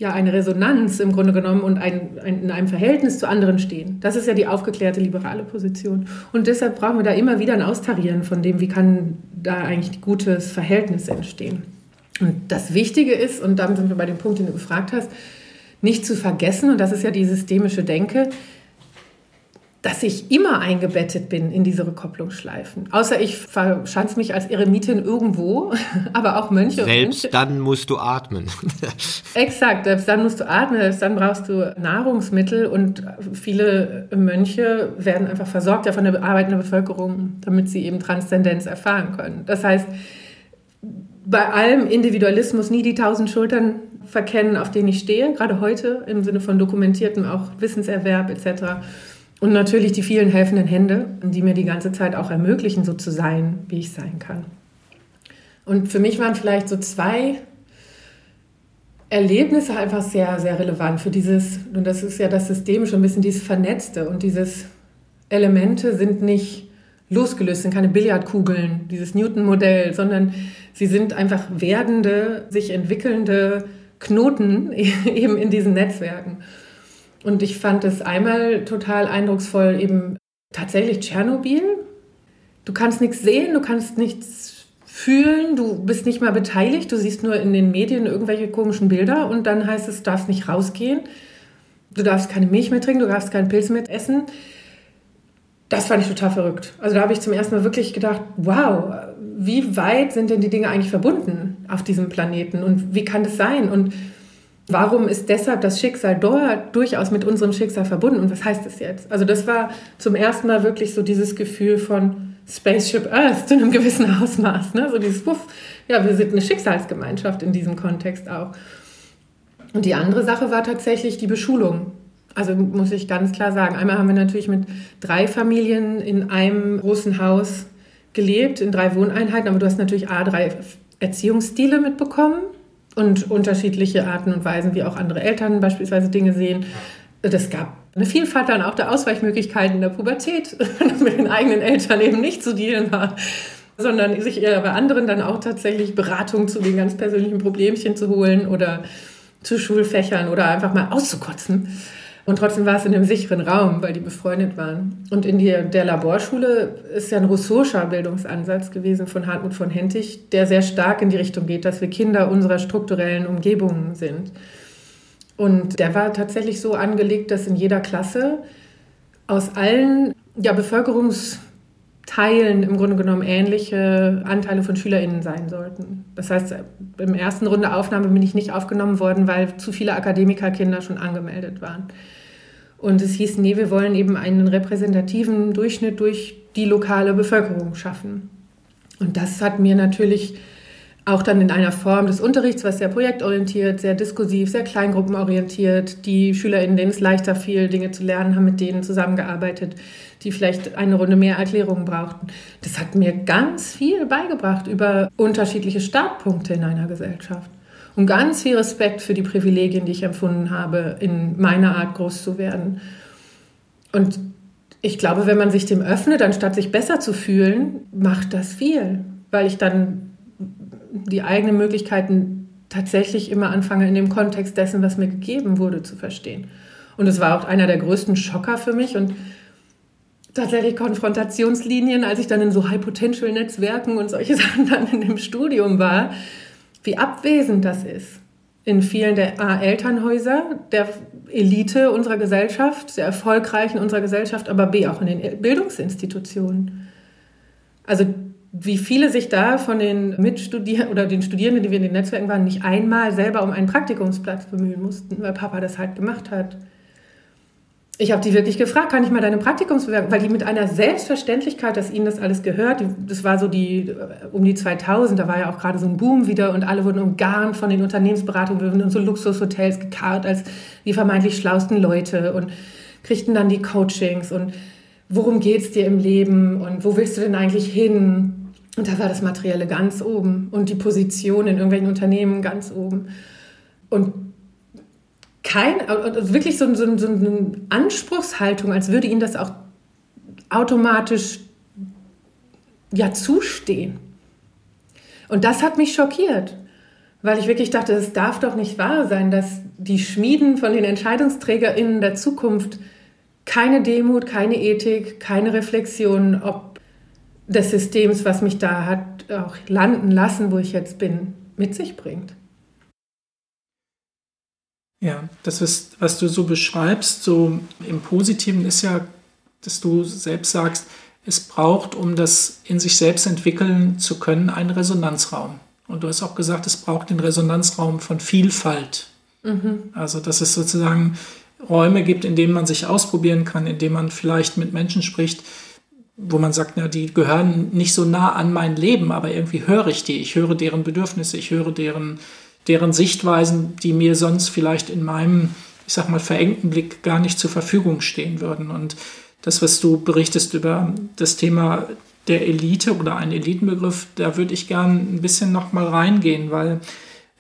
ja eine Resonanz im Grunde genommen und ein, ein, in einem Verhältnis zu anderen stehen. Das ist ja die aufgeklärte liberale Position. Und deshalb brauchen wir da immer wieder ein Austarieren von dem, wie kann da eigentlich ein gutes Verhältnis entstehen. Und das Wichtige ist, und damit sind wir bei dem Punkt, den du gefragt hast, nicht zu vergessen, und das ist ja die systemische Denke, dass ich immer eingebettet bin in diese Rückkopplungsschleifen. Außer ich verschanze mich als Eremitin irgendwo, aber auch Mönche. Selbst Mönche. dann musst du atmen. Exakt, selbst dann musst du atmen, selbst dann brauchst du Nahrungsmittel und viele Mönche werden einfach versorgt ja von der arbeitenden Bevölkerung, damit sie eben Transzendenz erfahren können. Das heißt, bei allem Individualismus nie die tausend Schultern verkennen, auf denen ich stehe, gerade heute im Sinne von dokumentiertem auch Wissenserwerb etc und natürlich die vielen helfenden Hände, die mir die ganze Zeit auch ermöglichen, so zu sein, wie ich sein kann. Und für mich waren vielleicht so zwei Erlebnisse einfach sehr, sehr relevant für dieses, und das ist ja das System schon ein bisschen dieses Vernetzte und dieses Elemente sind nicht losgelöst, sind keine Billardkugeln, dieses Newton-Modell, sondern sie sind einfach werdende, sich entwickelnde Knoten eben in diesen Netzwerken. Und ich fand es einmal total eindrucksvoll, eben tatsächlich Tschernobyl. Du kannst nichts sehen, du kannst nichts fühlen, du bist nicht mal beteiligt, du siehst nur in den Medien irgendwelche komischen Bilder und dann heißt es, du darfst nicht rausgehen, du darfst keine Milch mehr trinken, du darfst keinen Pilz mehr essen. Das fand ich total verrückt. Also da habe ich zum ersten Mal wirklich gedacht, wow, wie weit sind denn die Dinge eigentlich verbunden auf diesem Planeten und wie kann das sein? Und Warum ist deshalb das Schicksal dort durchaus mit unserem Schicksal verbunden und was heißt das jetzt? Also das war zum ersten Mal wirklich so dieses Gefühl von Spaceship Earth zu einem gewissen Ausmaß. Ne? So dieses, Puff, ja, wir sind eine Schicksalsgemeinschaft in diesem Kontext auch. Und die andere Sache war tatsächlich die Beschulung. Also muss ich ganz klar sagen, einmal haben wir natürlich mit drei Familien in einem großen Haus gelebt, in drei Wohneinheiten, aber du hast natürlich A, drei Erziehungsstile mitbekommen und unterschiedliche Arten und Weisen, wie auch andere Eltern beispielsweise Dinge sehen. Das gab eine Vielfalt dann auch der Ausweichmöglichkeiten in der Pubertät, dass mit den eigenen Eltern eben nicht zu dealen war, sondern sich eher bei anderen dann auch tatsächlich Beratung zu den ganz persönlichen Problemchen zu holen oder zu Schulfächern oder einfach mal auszukotzen. Und trotzdem war es in einem sicheren Raum, weil die befreundet waren. Und in die, der Laborschule ist ja ein Rousseau'scher Bildungsansatz gewesen von Hartmut von Hentig, der sehr stark in die Richtung geht, dass wir Kinder unserer strukturellen Umgebungen sind. Und der war tatsächlich so angelegt, dass in jeder Klasse aus allen ja, Bevölkerungsteilen im Grunde genommen ähnliche Anteile von SchülerInnen sein sollten. Das heißt, im ersten Runde Aufnahme bin ich nicht aufgenommen worden, weil zu viele Akademikerkinder schon angemeldet waren. Und es hieß, nee, wir wollen eben einen repräsentativen Durchschnitt durch die lokale Bevölkerung schaffen. Und das hat mir natürlich auch dann in einer Form des Unterrichts, was sehr projektorientiert, sehr diskursiv, sehr kleingruppenorientiert, die SchülerInnen, denen es leichter fiel, Dinge zu lernen, haben mit denen zusammengearbeitet, die vielleicht eine Runde mehr Erklärungen brauchten. Das hat mir ganz viel beigebracht über unterschiedliche Startpunkte in einer Gesellschaft und ganz viel Respekt für die Privilegien, die ich empfunden habe, in meiner Art groß zu werden. Und ich glaube, wenn man sich dem öffnet, anstatt sich besser zu fühlen, macht das viel, weil ich dann die eigenen Möglichkeiten tatsächlich immer anfange, in dem Kontext dessen, was mir gegeben wurde, zu verstehen. Und es war auch einer der größten Schocker für mich und tatsächlich Konfrontationslinien, als ich dann in so High-Potential-Netzwerken und solche Sachen dann in dem Studium war, wie abwesend das ist. In vielen der A-Elternhäuser, der Elite unserer Gesellschaft, der erfolgreichen unserer Gesellschaft, aber B auch in den Bildungsinstitutionen. Also wie viele sich da von den Mitstudierenden oder den Studierenden, die wir in den Netzwerken waren, nicht einmal selber um einen Praktikumsplatz bemühen mussten, weil Papa das halt gemacht hat ich habe die wirklich gefragt, kann ich mal deine Praktikumsbewerbung, weil die mit einer Selbstverständlichkeit, dass ihnen das alles gehört, das war so die äh, um die 2000, da war ja auch gerade so ein Boom wieder und alle wurden umgarnt von den Unternehmensberatungen, in so Luxushotels gekarrt als die vermeintlich schlausten Leute und kriegten dann die Coachings und worum geht es dir im Leben und wo willst du denn eigentlich hin? Und da war das Materielle ganz oben und die Position in irgendwelchen Unternehmen ganz oben. Und kein, also wirklich so, so, so eine Anspruchshaltung, als würde ihnen das auch automatisch ja zustehen. Und das hat mich schockiert, weil ich wirklich dachte, es darf doch nicht wahr sein, dass die Schmieden von den EntscheidungsträgerInnen der Zukunft keine Demut, keine Ethik, keine Reflexion ob des Systems, was mich da hat auch landen lassen, wo ich jetzt bin, mit sich bringt. Ja, das, ist, was du so beschreibst, so im Positiven ist ja, dass du selbst sagst, es braucht, um das in sich selbst entwickeln zu können, einen Resonanzraum. Und du hast auch gesagt, es braucht den Resonanzraum von Vielfalt. Mhm. Also, dass es sozusagen Räume gibt, in denen man sich ausprobieren kann, in denen man vielleicht mit Menschen spricht, wo man sagt, na, die gehören nicht so nah an mein Leben, aber irgendwie höre ich die. Ich höre deren Bedürfnisse, ich höre deren deren Sichtweisen, die mir sonst vielleicht in meinem, ich sag mal, verengten Blick gar nicht zur Verfügung stehen würden. Und das, was du berichtest über das Thema der Elite oder einen Elitenbegriff, da würde ich gern ein bisschen noch mal reingehen, weil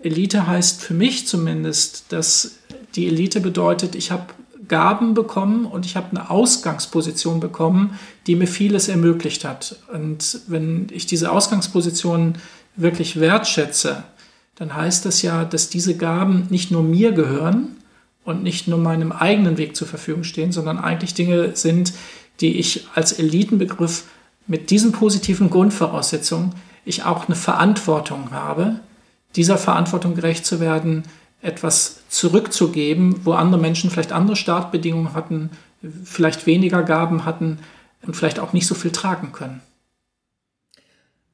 Elite heißt für mich zumindest, dass die Elite bedeutet, ich habe Gaben bekommen und ich habe eine Ausgangsposition bekommen, die mir vieles ermöglicht hat. Und wenn ich diese Ausgangsposition wirklich wertschätze, dann heißt das ja, dass diese Gaben nicht nur mir gehören und nicht nur meinem eigenen Weg zur Verfügung stehen, sondern eigentlich Dinge sind, die ich als Elitenbegriff mit diesen positiven Grundvoraussetzungen ich auch eine Verantwortung habe, dieser Verantwortung gerecht zu werden, etwas zurückzugeben, wo andere Menschen vielleicht andere Startbedingungen hatten, vielleicht weniger Gaben hatten und vielleicht auch nicht so viel tragen können.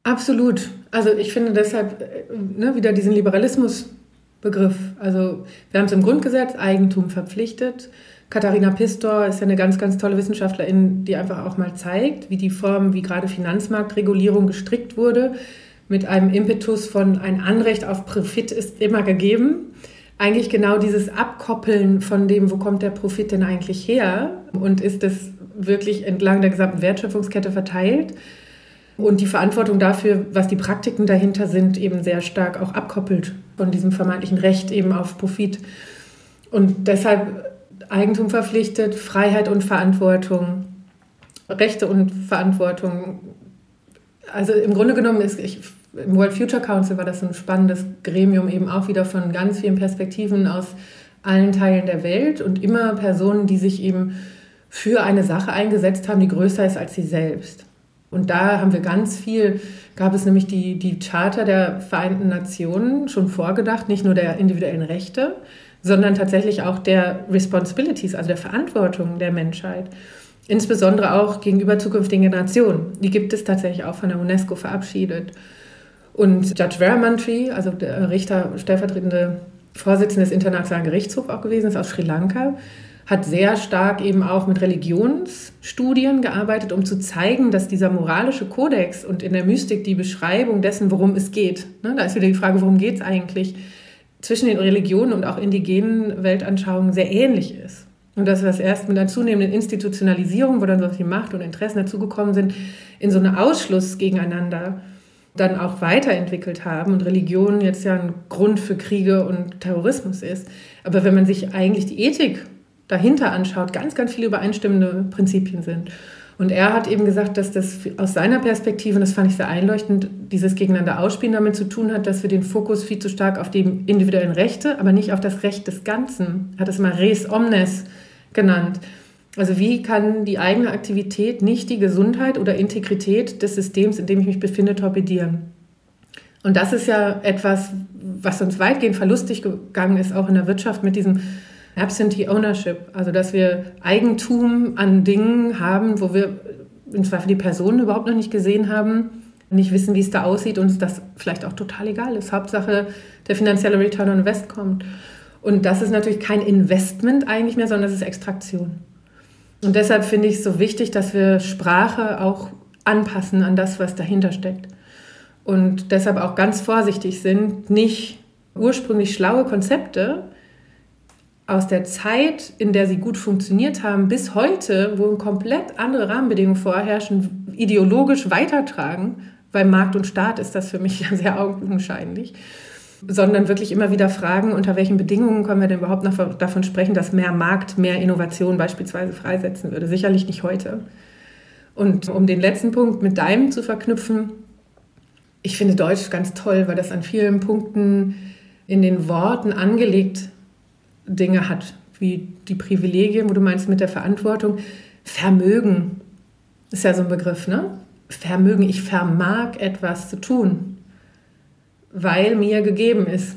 Absolut. Also ich finde deshalb ne, wieder diesen Liberalismusbegriff. Also wir haben es im Grundgesetz, Eigentum verpflichtet. Katharina Pistor ist ja eine ganz, ganz tolle Wissenschaftlerin, die einfach auch mal zeigt, wie die Form, wie gerade Finanzmarktregulierung gestrickt wurde, mit einem Impetus von ein Anrecht auf Profit ist immer gegeben. Eigentlich genau dieses Abkoppeln von dem, wo kommt der Profit denn eigentlich her und ist es wirklich entlang der gesamten Wertschöpfungskette verteilt und die Verantwortung dafür, was die Praktiken dahinter sind, eben sehr stark auch abkoppelt von diesem vermeintlichen Recht eben auf Profit. Und deshalb Eigentum verpflichtet, Freiheit und Verantwortung, Rechte und Verantwortung. Also im Grunde genommen ist ich, im World Future Council war das ein spannendes Gremium eben auch wieder von ganz vielen Perspektiven aus allen Teilen der Welt und immer Personen, die sich eben für eine Sache eingesetzt haben, die größer ist als sie selbst. Und da haben wir ganz viel, gab es nämlich die, die Charta der Vereinten Nationen schon vorgedacht, nicht nur der individuellen Rechte, sondern tatsächlich auch der Responsibilities, also der Verantwortung der Menschheit. Insbesondere auch gegenüber zukünftigen Generationen. Die gibt es tatsächlich auch von der UNESCO verabschiedet. Und Judge Veramantri, also der Richter, stellvertretende Vorsitzende des Internationalen Gerichtshofs auch gewesen ist aus Sri Lanka, hat sehr stark eben auch mit Religionsstudien gearbeitet, um zu zeigen, dass dieser moralische Kodex und in der Mystik die Beschreibung dessen, worum es geht, ne, da ist wieder die Frage, worum geht es eigentlich, zwischen den Religionen und auch indigenen Weltanschauungen sehr ähnlich ist. Und dass das erst mit einer zunehmenden Institutionalisierung, wo dann so viel Macht und Interessen dazugekommen sind, in so einen Ausschluss gegeneinander dann auch weiterentwickelt haben und Religion jetzt ja ein Grund für Kriege und Terrorismus ist. Aber wenn man sich eigentlich die Ethik dahinter anschaut, ganz, ganz viele übereinstimmende Prinzipien sind. Und er hat eben gesagt, dass das aus seiner Perspektive, und das fand ich sehr einleuchtend, dieses Gegeneinander ausspielen damit zu tun hat, dass wir den Fokus viel zu stark auf die individuellen Rechte, aber nicht auf das Recht des Ganzen, er hat es mal res omnes genannt. Also wie kann die eigene Aktivität nicht die Gesundheit oder Integrität des Systems, in dem ich mich befinde, torpedieren? Und das ist ja etwas, was uns weitgehend verlustig gegangen ist, auch in der Wirtschaft mit diesem Absentee Ownership, also dass wir Eigentum an Dingen haben, wo wir im Zweifel die Personen überhaupt noch nicht gesehen haben, nicht wissen, wie es da aussieht und uns das vielleicht auch total egal ist. Hauptsache, der finanzielle Return on Invest kommt. Und das ist natürlich kein Investment eigentlich mehr, sondern das ist Extraktion. Und deshalb finde ich es so wichtig, dass wir Sprache auch anpassen an das, was dahinter steckt. Und deshalb auch ganz vorsichtig sind, nicht ursprünglich schlaue Konzepte aus der Zeit, in der sie gut funktioniert haben, bis heute, wo komplett andere Rahmenbedingungen vorherrschen, ideologisch weitertragen, weil Markt und Staat ist das für mich ja sehr augenscheinlich, sondern wirklich immer wieder fragen, unter welchen Bedingungen können wir denn überhaupt noch davon sprechen, dass mehr Markt mehr Innovation beispielsweise freisetzen würde. Sicherlich nicht heute. Und um den letzten Punkt mit deinem zu verknüpfen, ich finde Deutsch ganz toll, weil das an vielen Punkten in den Worten angelegt Dinge hat, wie die Privilegien, wo du meinst mit der Verantwortung. Vermögen ist ja so ein Begriff, ne? Vermögen, ich vermag etwas zu tun, weil mir gegeben ist.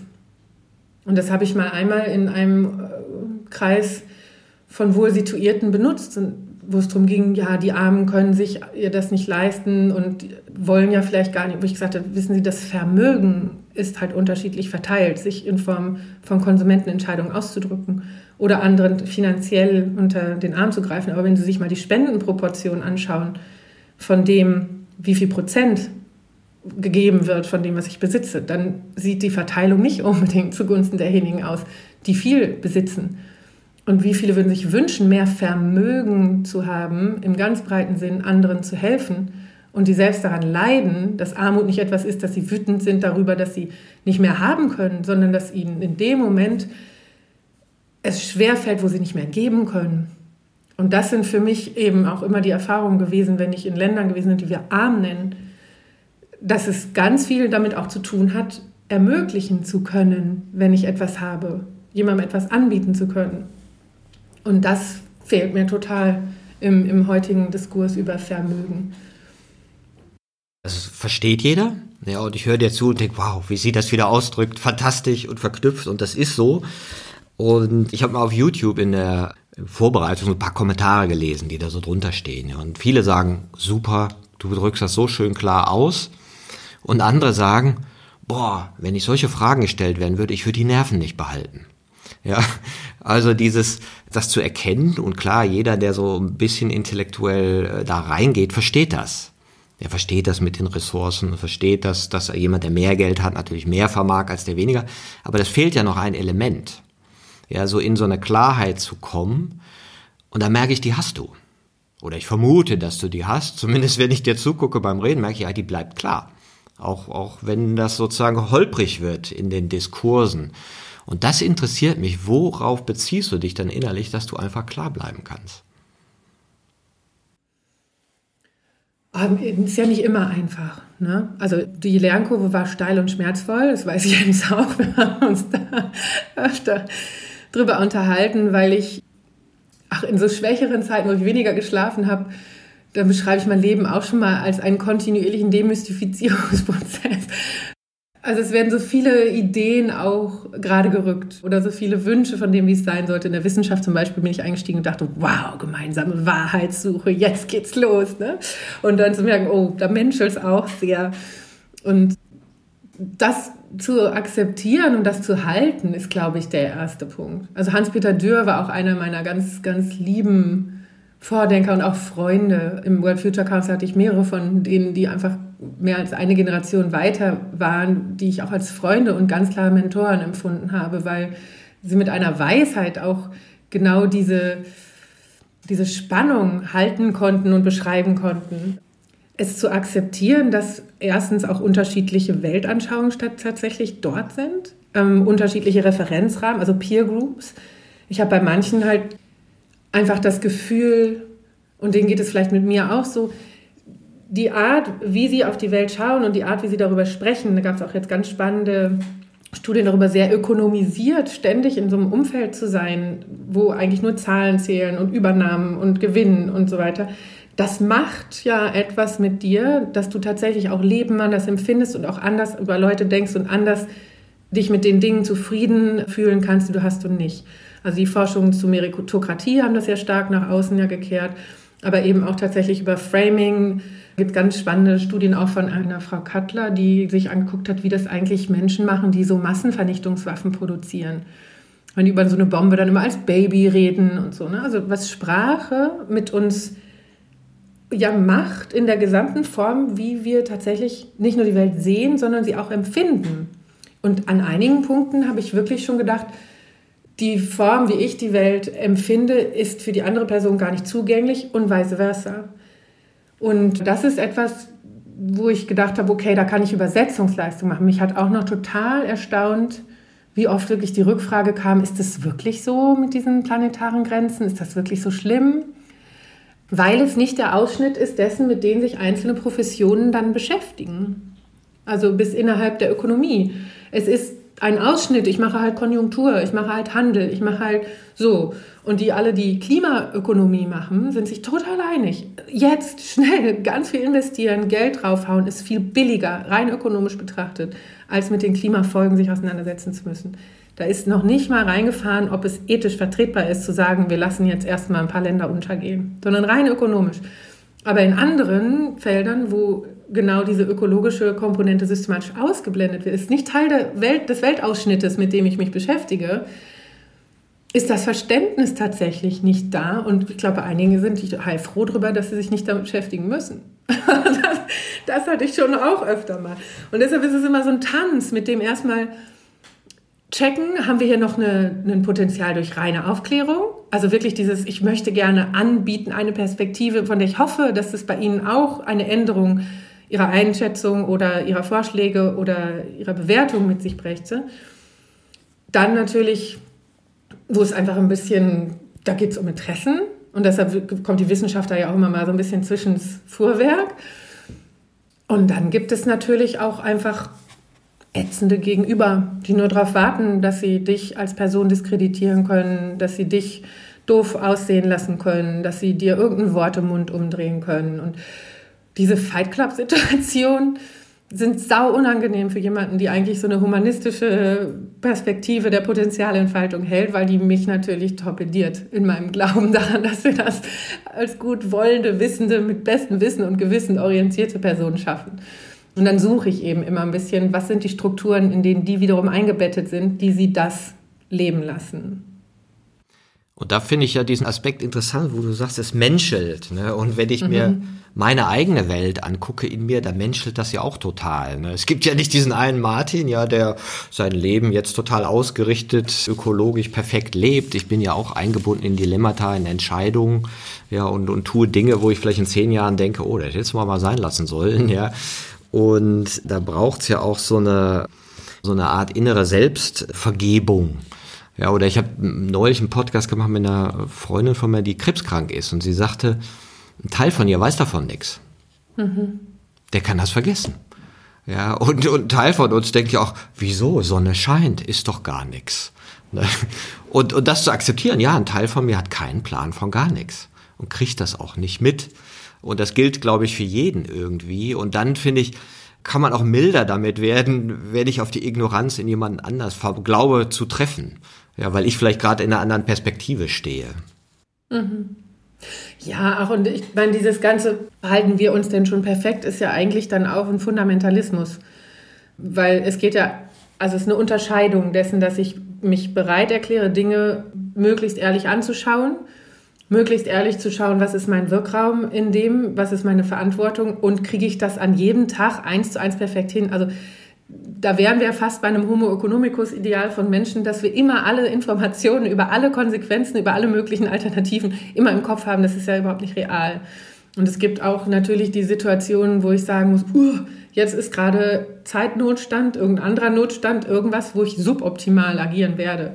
Und das habe ich mal einmal in einem äh, Kreis von Wohlsituierten benutzt, wo es darum ging, ja, die Armen können sich ihr das nicht leisten und wollen ja vielleicht gar nicht. Wo ich gesagt habe, wissen Sie, das Vermögen ist halt unterschiedlich verteilt, sich in Form von Konsumentenentscheidungen auszudrücken oder anderen finanziell unter den Arm zu greifen. Aber wenn Sie sich mal die Spendenproportion anschauen, von dem, wie viel Prozent gegeben wird von dem, was ich besitze, dann sieht die Verteilung nicht unbedingt zugunsten derjenigen aus, die viel besitzen. Und wie viele würden sich wünschen, mehr Vermögen zu haben, im ganz breiten Sinn anderen zu helfen und die selbst daran leiden, dass Armut nicht etwas ist, dass sie wütend sind darüber, dass sie nicht mehr haben können, sondern dass ihnen in dem Moment es schwerfällt, wo sie nicht mehr geben können. Und das sind für mich eben auch immer die Erfahrungen gewesen, wenn ich in Ländern gewesen bin, die wir arm nennen, dass es ganz viel damit auch zu tun hat, ermöglichen zu können, wenn ich etwas habe, jemandem etwas anbieten zu können. Und das fehlt mir total im, im heutigen Diskurs über Vermögen. Das versteht jeder. Ja, und ich höre dir zu und denke, wow, wie sie das wieder ausdrückt, fantastisch und verknüpft und das ist so. Und ich habe mal auf YouTube in der Vorbereitung ein paar Kommentare gelesen, die da so drunter stehen. Und viele sagen, super, du drückst das so schön klar aus. Und andere sagen, boah, wenn ich solche Fragen gestellt werden würde, ich würde die Nerven nicht behalten. Ja, also dieses, das zu erkennen und klar, jeder, der so ein bisschen intellektuell äh, da reingeht, versteht das. Er versteht das mit den Ressourcen, versteht das, dass jemand, der mehr Geld hat, natürlich mehr vermag als der weniger. Aber das fehlt ja noch ein Element. Ja, so in so eine Klarheit zu kommen. Und da merke ich, die hast du. Oder ich vermute, dass du die hast. Zumindest wenn ich dir zugucke beim Reden, merke ich, ja, die bleibt klar. Auch, auch wenn das sozusagen holprig wird in den Diskursen. Und das interessiert mich. Worauf beziehst du dich dann innerlich, dass du einfach klar bleiben kannst? Ähm, ist ja nicht immer einfach. Ne? Also die Lernkurve war steil und schmerzvoll, das weiß ich jetzt auch. Wir haben uns da öfter drüber unterhalten, weil ich ach, in so schwächeren Zeiten, wo ich weniger geschlafen habe, da beschreibe ich mein Leben auch schon mal als einen kontinuierlichen Demystifizierungsprozess. Also es werden so viele Ideen auch gerade gerückt oder so viele Wünsche von dem, wie es sein sollte. In der Wissenschaft zum Beispiel bin ich eingestiegen und dachte, wow, gemeinsame Wahrheitssuche, jetzt geht's los. Ne? Und dann zu merken, oh, da menschelt es auch sehr. Und das zu akzeptieren und das zu halten, ist, glaube ich, der erste Punkt. Also Hans-Peter Dürr war auch einer meiner ganz, ganz lieben Vordenker und auch Freunde. Im World Future Council hatte ich mehrere von denen, die einfach mehr als eine Generation weiter waren, die ich auch als Freunde und ganz klare Mentoren empfunden habe, weil sie mit einer Weisheit auch genau diese, diese Spannung halten konnten und beschreiben konnten. Es zu akzeptieren, dass erstens auch unterschiedliche Weltanschauungen tatsächlich dort sind, ähm, unterschiedliche Referenzrahmen, also Peer Groups. Ich habe bei manchen halt einfach das Gefühl, und denen geht es vielleicht mit mir auch so, die Art, wie sie auf die Welt schauen und die Art, wie sie darüber sprechen, da gab es auch jetzt ganz spannende Studien darüber, sehr ökonomisiert, ständig in so einem Umfeld zu sein, wo eigentlich nur Zahlen zählen und Übernahmen und Gewinnen und so weiter. Das macht ja etwas mit dir, dass du tatsächlich auch Leben anders empfindest und auch anders über Leute denkst und anders dich mit den Dingen zufrieden fühlen kannst, die du hast und nicht. Also die Forschungen zu Meritokratie haben das ja stark nach außen ja gekehrt, aber eben auch tatsächlich über Framing, es gibt ganz spannende Studien auch von einer Frau Kattler, die sich angeguckt hat, wie das eigentlich Menschen machen, die so Massenvernichtungswaffen produzieren. Wenn die über so eine Bombe dann immer als Baby reden und so. Ne? Also was Sprache mit uns ja macht in der gesamten Form, wie wir tatsächlich nicht nur die Welt sehen, sondern sie auch empfinden. Und an einigen Punkten habe ich wirklich schon gedacht, die Form, wie ich die Welt empfinde, ist für die andere Person gar nicht zugänglich und vice versa. Und das ist etwas, wo ich gedacht habe, okay, da kann ich Übersetzungsleistung machen. Mich hat auch noch total erstaunt, wie oft wirklich die Rückfrage kam, ist es wirklich so mit diesen planetaren Grenzen? Ist das wirklich so schlimm? Weil es nicht der Ausschnitt ist dessen, mit denen sich einzelne Professionen dann beschäftigen. Also bis innerhalb der Ökonomie. Es ist ein Ausschnitt, ich mache halt Konjunktur, ich mache halt Handel, ich mache halt so. Und die alle, die Klimaökonomie machen, sind sich total einig. Jetzt schnell ganz viel investieren, Geld draufhauen, ist viel billiger, rein ökonomisch betrachtet, als mit den Klimafolgen sich auseinandersetzen zu müssen. Da ist noch nicht mal reingefahren, ob es ethisch vertretbar ist, zu sagen, wir lassen jetzt erstmal ein paar Länder untergehen, sondern rein ökonomisch. Aber in anderen Feldern, wo genau diese ökologische Komponente systematisch ausgeblendet wird, ist nicht Teil der Welt, des Weltausschnittes, mit dem ich mich beschäftige, ist das Verständnis tatsächlich nicht da. Und ich glaube, einige sind heilfroh darüber, dass sie sich nicht damit beschäftigen müssen. das, das hatte ich schon auch öfter mal. Und deshalb ist es immer so ein Tanz, mit dem erstmal checken, haben wir hier noch eine, ein Potenzial durch reine Aufklärung. Also wirklich dieses, ich möchte gerne anbieten, eine Perspektive, von der ich hoffe, dass es bei Ihnen auch eine Änderung ihrer Einschätzung oder ihrer Vorschläge oder ihrer Bewertung mit sich brächte. Dann natürlich, wo es einfach ein bisschen, da geht es um Interessen und deshalb kommt die Wissenschaft da ja auch immer mal so ein bisschen zwischen das Fuhrwerk. Und dann gibt es natürlich auch einfach ätzende Gegenüber, die nur darauf warten, dass sie dich als Person diskreditieren können, dass sie dich doof aussehen lassen können, dass sie dir irgendein Wort im Mund umdrehen können. Und diese Fight Club-Situation sind sau unangenehm für jemanden, die eigentlich so eine humanistische Perspektive der Potenzialentfaltung hält, weil die mich natürlich torpediert in meinem Glauben daran, dass wir das als gut wollende, wissende, mit bestem Wissen und Gewissen orientierte Personen schaffen. Und dann suche ich eben immer ein bisschen, was sind die Strukturen, in denen die wiederum eingebettet sind, die sie das leben lassen. Und da finde ich ja diesen Aspekt interessant, wo du sagst, es menschelt. Ne? Und wenn ich mhm. mir meine eigene Welt angucke in mir, da menschelt das ja auch total. Ne? Es gibt ja nicht diesen einen Martin, ja, der sein Leben jetzt total ausgerichtet, ökologisch perfekt lebt. Ich bin ja auch eingebunden in Dilemmata, in Entscheidungen, ja, und, und tue Dinge, wo ich vielleicht in zehn Jahren denke, oh, das hätte es mal mal sein lassen sollen, ja. Und da braucht's ja auch so eine, so eine Art innere Selbstvergebung. Ja, oder ich habe neulich einen Podcast gemacht mit einer Freundin von mir, die krebskrank ist und sie sagte, ein Teil von ihr weiß davon nichts. Mhm. Der kann das vergessen. Ja, und, und ein Teil von uns denkt ja auch, wieso? Sonne scheint, ist doch gar nichts. Ne? Und, und das zu akzeptieren, ja, ein Teil von mir hat keinen Plan von gar nichts und kriegt das auch nicht mit. Und das gilt, glaube ich, für jeden irgendwie. Und dann finde ich, kann man auch milder damit werden, wenn ich auf die Ignoranz in jemanden anders glaube zu treffen. Ja, weil ich vielleicht gerade in einer anderen Perspektive stehe. Mhm. Ja, auch und ich meine, dieses ganze halten wir uns denn schon perfekt ist ja eigentlich dann auch ein Fundamentalismus. Weil es geht ja, also es ist eine Unterscheidung dessen, dass ich mich bereit erkläre, Dinge möglichst ehrlich anzuschauen, möglichst ehrlich zu schauen, was ist mein Wirkraum in dem, was ist meine Verantwortung und kriege ich das an jedem Tag eins zu eins perfekt hin. Also da wären wir fast bei einem Homo economicus Ideal von Menschen, dass wir immer alle Informationen über alle Konsequenzen, über alle möglichen Alternativen immer im Kopf haben. Das ist ja überhaupt nicht real. Und es gibt auch natürlich die Situationen, wo ich sagen muss, uh, jetzt ist gerade Zeitnotstand, irgendein anderer Notstand, irgendwas, wo ich suboptimal agieren werde.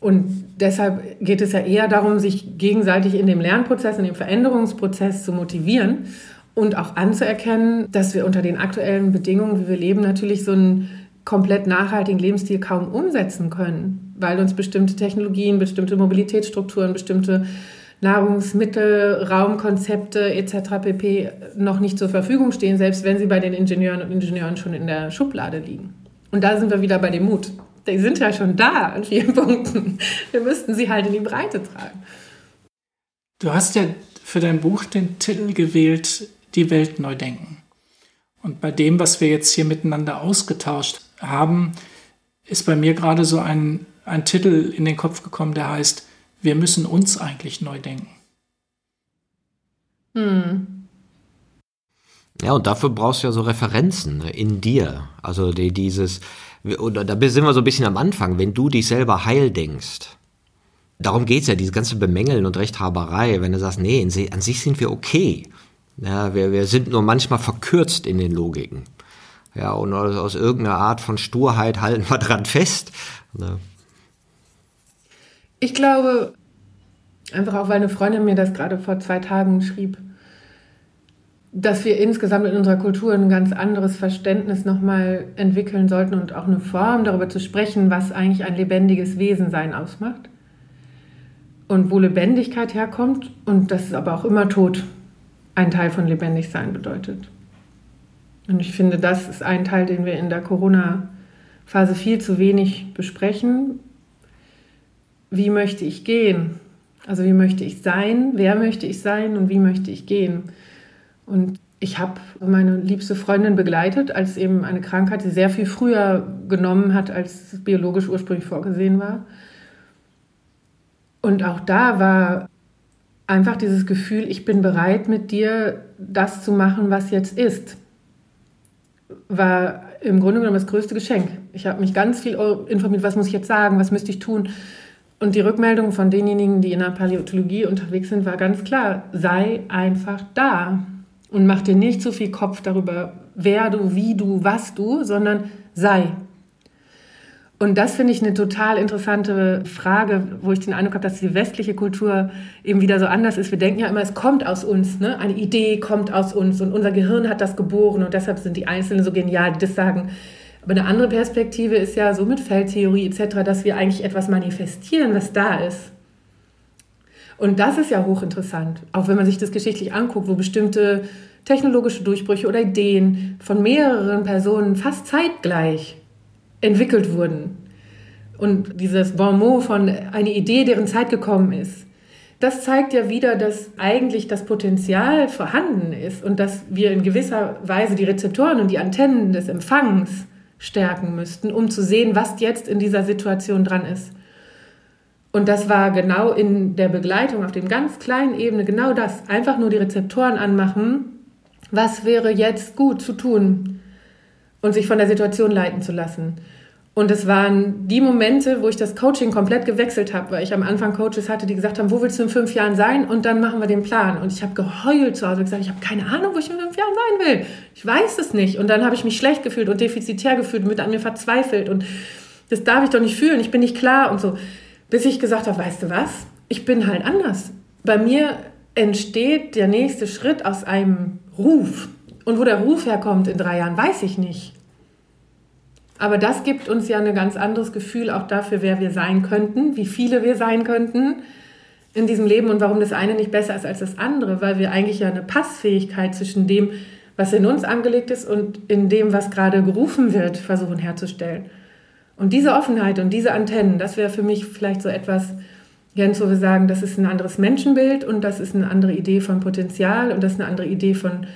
Und deshalb geht es ja eher darum, sich gegenseitig in dem Lernprozess, in dem Veränderungsprozess zu motivieren und auch anzuerkennen, dass wir unter den aktuellen Bedingungen, wie wir leben, natürlich so einen komplett nachhaltigen Lebensstil kaum umsetzen können, weil uns bestimmte Technologien, bestimmte Mobilitätsstrukturen, bestimmte Nahrungsmittel, Raumkonzepte etc. pp. noch nicht zur Verfügung stehen, selbst wenn sie bei den Ingenieuren und Ingenieuren schon in der Schublade liegen. Und da sind wir wieder bei dem Mut. Die sind ja schon da an vielen Punkten. Wir müssten sie halt in die Breite tragen. Du hast ja für dein Buch den Titel gewählt, Die Welt neu denken. Und bei dem, was wir jetzt hier miteinander ausgetauscht haben, ist bei mir gerade so ein, ein Titel in den Kopf gekommen, der heißt, wir müssen uns eigentlich neu denken. Hm. Ja, und dafür brauchst du ja so Referenzen ne, in dir. Also die, dieses, oder da sind wir so ein bisschen am Anfang, wenn du dich selber heil denkst. Darum geht es ja, diese ganze Bemängeln und Rechthaberei, wenn du sagst, nee, an sich sind wir okay. Ja, wir, wir sind nur manchmal verkürzt in den Logiken. Ja, und aus, aus irgendeiner Art von Sturheit halten wir dran fest. Ne? Ich glaube, einfach auch, weil eine Freundin mir das gerade vor zwei Tagen schrieb, dass wir insgesamt in unserer Kultur ein ganz anderes Verständnis nochmal entwickeln sollten und auch eine Form darüber zu sprechen, was eigentlich ein lebendiges Wesensein ausmacht und wo Lebendigkeit herkommt und dass aber auch immer Tod ein Teil von Lebendigsein bedeutet. Und ich finde, das ist ein Teil, den wir in der Corona-Phase viel zu wenig besprechen. Wie möchte ich gehen? Also wie möchte ich sein? Wer möchte ich sein und wie möchte ich gehen? Und ich habe meine liebste Freundin begleitet, als eben eine Krankheit, die sehr viel früher genommen hat, als biologisch ursprünglich vorgesehen war. Und auch da war einfach dieses Gefühl, ich bin bereit mit dir das zu machen, was jetzt ist, war im Grunde genommen das größte Geschenk. Ich habe mich ganz viel informiert, was muss ich jetzt sagen, was müsste ich tun. Und die Rückmeldung von denjenigen, die in der Paläontologie unterwegs sind, war ganz klar, sei einfach da und mach dir nicht so viel Kopf darüber, wer du, wie du, was du, sondern sei. Und das finde ich eine total interessante Frage, wo ich den Eindruck habe, dass die westliche Kultur eben wieder so anders ist. Wir denken ja immer, es kommt aus uns, ne? eine Idee kommt aus uns und unser Gehirn hat das geboren und deshalb sind die Einzelnen so genial, die das sagen. Aber eine andere Perspektive ist ja so mit Feldtheorie etc., dass wir eigentlich etwas manifestieren, was da ist. Und das ist ja hochinteressant, auch wenn man sich das geschichtlich anguckt, wo bestimmte technologische Durchbrüche oder Ideen von mehreren Personen fast zeitgleich entwickelt wurden. Und dieses Bon mot von eine Idee, deren Zeit gekommen ist, das zeigt ja wieder, dass eigentlich das Potenzial vorhanden ist und dass wir in gewisser Weise die Rezeptoren und die Antennen des Empfangs stärken müssten, um zu sehen, was jetzt in dieser Situation dran ist. Und das war genau in der Begleitung auf dem ganz kleinen Ebene genau das. Einfach nur die Rezeptoren anmachen. Was wäre jetzt gut zu tun? Und sich von der Situation leiten zu lassen. Und es waren die Momente, wo ich das Coaching komplett gewechselt habe, weil ich am Anfang Coaches hatte, die gesagt haben, wo willst du in fünf Jahren sein? Und dann machen wir den Plan. Und ich habe geheult zu Hause gesagt, ich habe keine Ahnung, wo ich in fünf Jahren sein will. Ich weiß es nicht. Und dann habe ich mich schlecht gefühlt und defizitär gefühlt und mit an mir verzweifelt. Und das darf ich doch nicht fühlen, ich bin nicht klar und so. Bis ich gesagt habe, weißt du was? Ich bin halt anders. Bei mir entsteht der nächste Schritt aus einem Ruf. Und wo der Ruf herkommt in drei Jahren, weiß ich nicht. Aber das gibt uns ja ein ganz anderes Gefühl auch dafür, wer wir sein könnten, wie viele wir sein könnten in diesem Leben und warum das eine nicht besser ist als das andere, weil wir eigentlich ja eine Passfähigkeit zwischen dem, was in uns angelegt ist und in dem, was gerade gerufen wird, versuchen herzustellen. Und diese Offenheit und diese Antennen, das wäre für mich vielleicht so etwas, Jens, wo wir sagen, das ist ein anderes Menschenbild und das ist eine andere Idee von Potenzial und das ist eine andere Idee von,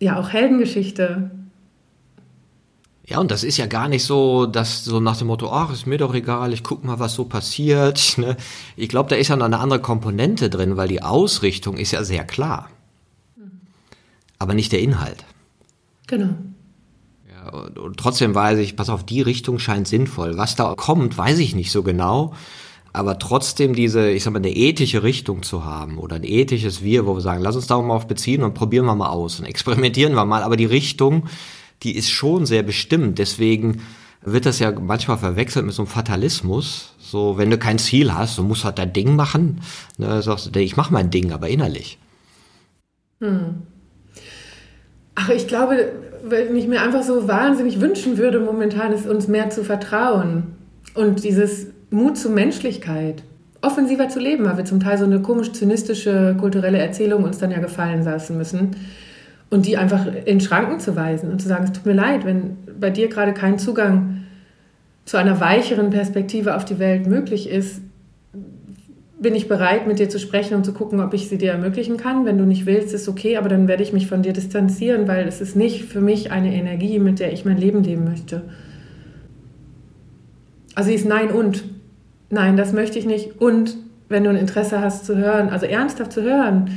ja, auch Heldengeschichte ja, und das ist ja gar nicht so, dass so nach dem Motto, ach, ist mir doch egal, ich guck mal, was so passiert. Ne? Ich glaube, da ist ja noch eine andere Komponente drin, weil die Ausrichtung ist ja sehr klar. Aber nicht der Inhalt. Genau. Ja, und, und trotzdem weiß ich, pass auf, die Richtung scheint sinnvoll. Was da kommt, weiß ich nicht so genau. Aber trotzdem diese, ich sag mal, eine ethische Richtung zu haben oder ein ethisches Wir, wo wir sagen, lass uns da mal auf beziehen und probieren wir mal aus und experimentieren wir mal. Aber die Richtung, die ist schon sehr bestimmt. Deswegen wird das ja manchmal verwechselt mit so einem Fatalismus. So, wenn du kein Ziel hast, du musst halt dein Ding machen. Ne, sagst du, ich mache mein Ding, aber innerlich. Hm. Ach, ich glaube, wenn ich mir einfach so wahnsinnig wünschen würde, momentan ist uns mehr zu vertrauen. Und dieses Mut zur Menschlichkeit, offensiver zu leben, weil wir zum Teil so eine komisch zynistische kulturelle Erzählung uns dann ja gefallen lassen müssen. Und die einfach in Schranken zu weisen und zu sagen, es tut mir leid, wenn bei dir gerade kein Zugang zu einer weicheren Perspektive auf die Welt möglich ist, bin ich bereit, mit dir zu sprechen und zu gucken, ob ich sie dir ermöglichen kann. Wenn du nicht willst, ist okay, aber dann werde ich mich von dir distanzieren, weil es ist nicht für mich eine Energie, mit der ich mein Leben leben möchte. Also ist Nein und. Nein, das möchte ich nicht. Und wenn du ein Interesse hast zu hören, also ernsthaft zu hören,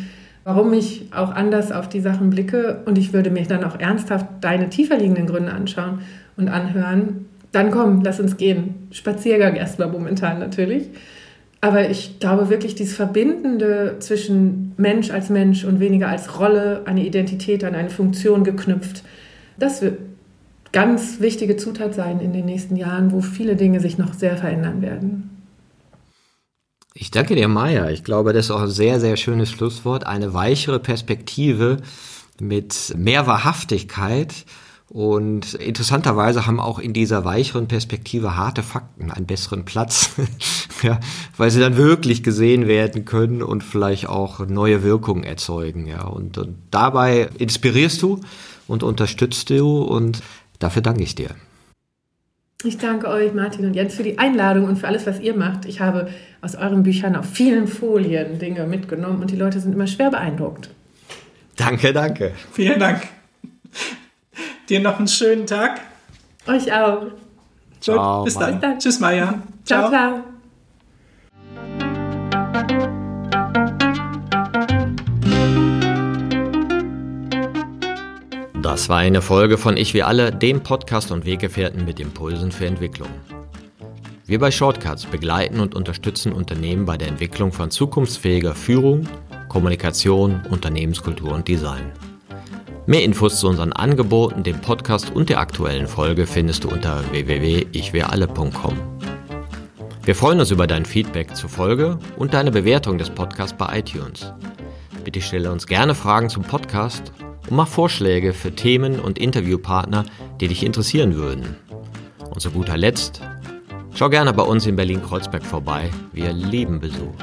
warum ich auch anders auf die Sachen blicke und ich würde mir dann auch ernsthaft deine tiefer liegenden Gründe anschauen und anhören, dann komm, lass uns gehen. Spaziergang erstmal momentan natürlich. Aber ich glaube wirklich, dieses Verbindende zwischen Mensch als Mensch und weniger als Rolle, eine Identität an eine Funktion geknüpft, das wird ganz wichtige Zutat sein in den nächsten Jahren, wo viele Dinge sich noch sehr verändern werden. Ich danke dir, Maya. Ich glaube, das ist auch ein sehr, sehr schönes Schlusswort. Eine weichere Perspektive mit mehr Wahrhaftigkeit. Und interessanterweise haben auch in dieser weicheren Perspektive harte Fakten einen besseren Platz, ja, weil sie dann wirklich gesehen werden können und vielleicht auch neue Wirkungen erzeugen. Ja. Und, und dabei inspirierst du und unterstützt du und dafür danke ich dir. Ich danke euch, Martin und Jens, für die Einladung und für alles, was ihr macht. Ich habe aus euren Büchern auf vielen Folien Dinge mitgenommen und die Leute sind immer schwer beeindruckt. Danke, danke. Vielen Dank. Dir noch einen schönen Tag. Euch auch. Ciao, bis dann. dann. Tschüss, Maya. Ciao, ciao. ciao. Das war eine Folge von Ich wie alle, dem Podcast und Weggefährten mit Impulsen für Entwicklung. Wir bei Shortcuts begleiten und unterstützen Unternehmen bei der Entwicklung von zukunftsfähiger Führung, Kommunikation, Unternehmenskultur und Design. Mehr Infos zu unseren Angeboten, dem Podcast und der aktuellen Folge findest du unter www.ichwiralle.com. Wir freuen uns über dein Feedback zur Folge und deine Bewertung des Podcasts bei iTunes. Bitte stelle uns gerne Fragen zum Podcast und mach Vorschläge für Themen und Interviewpartner, die dich interessieren würden. Und zu guter Letzt, schau gerne bei uns in Berlin-Kreuzberg vorbei. Wir lieben Besuch.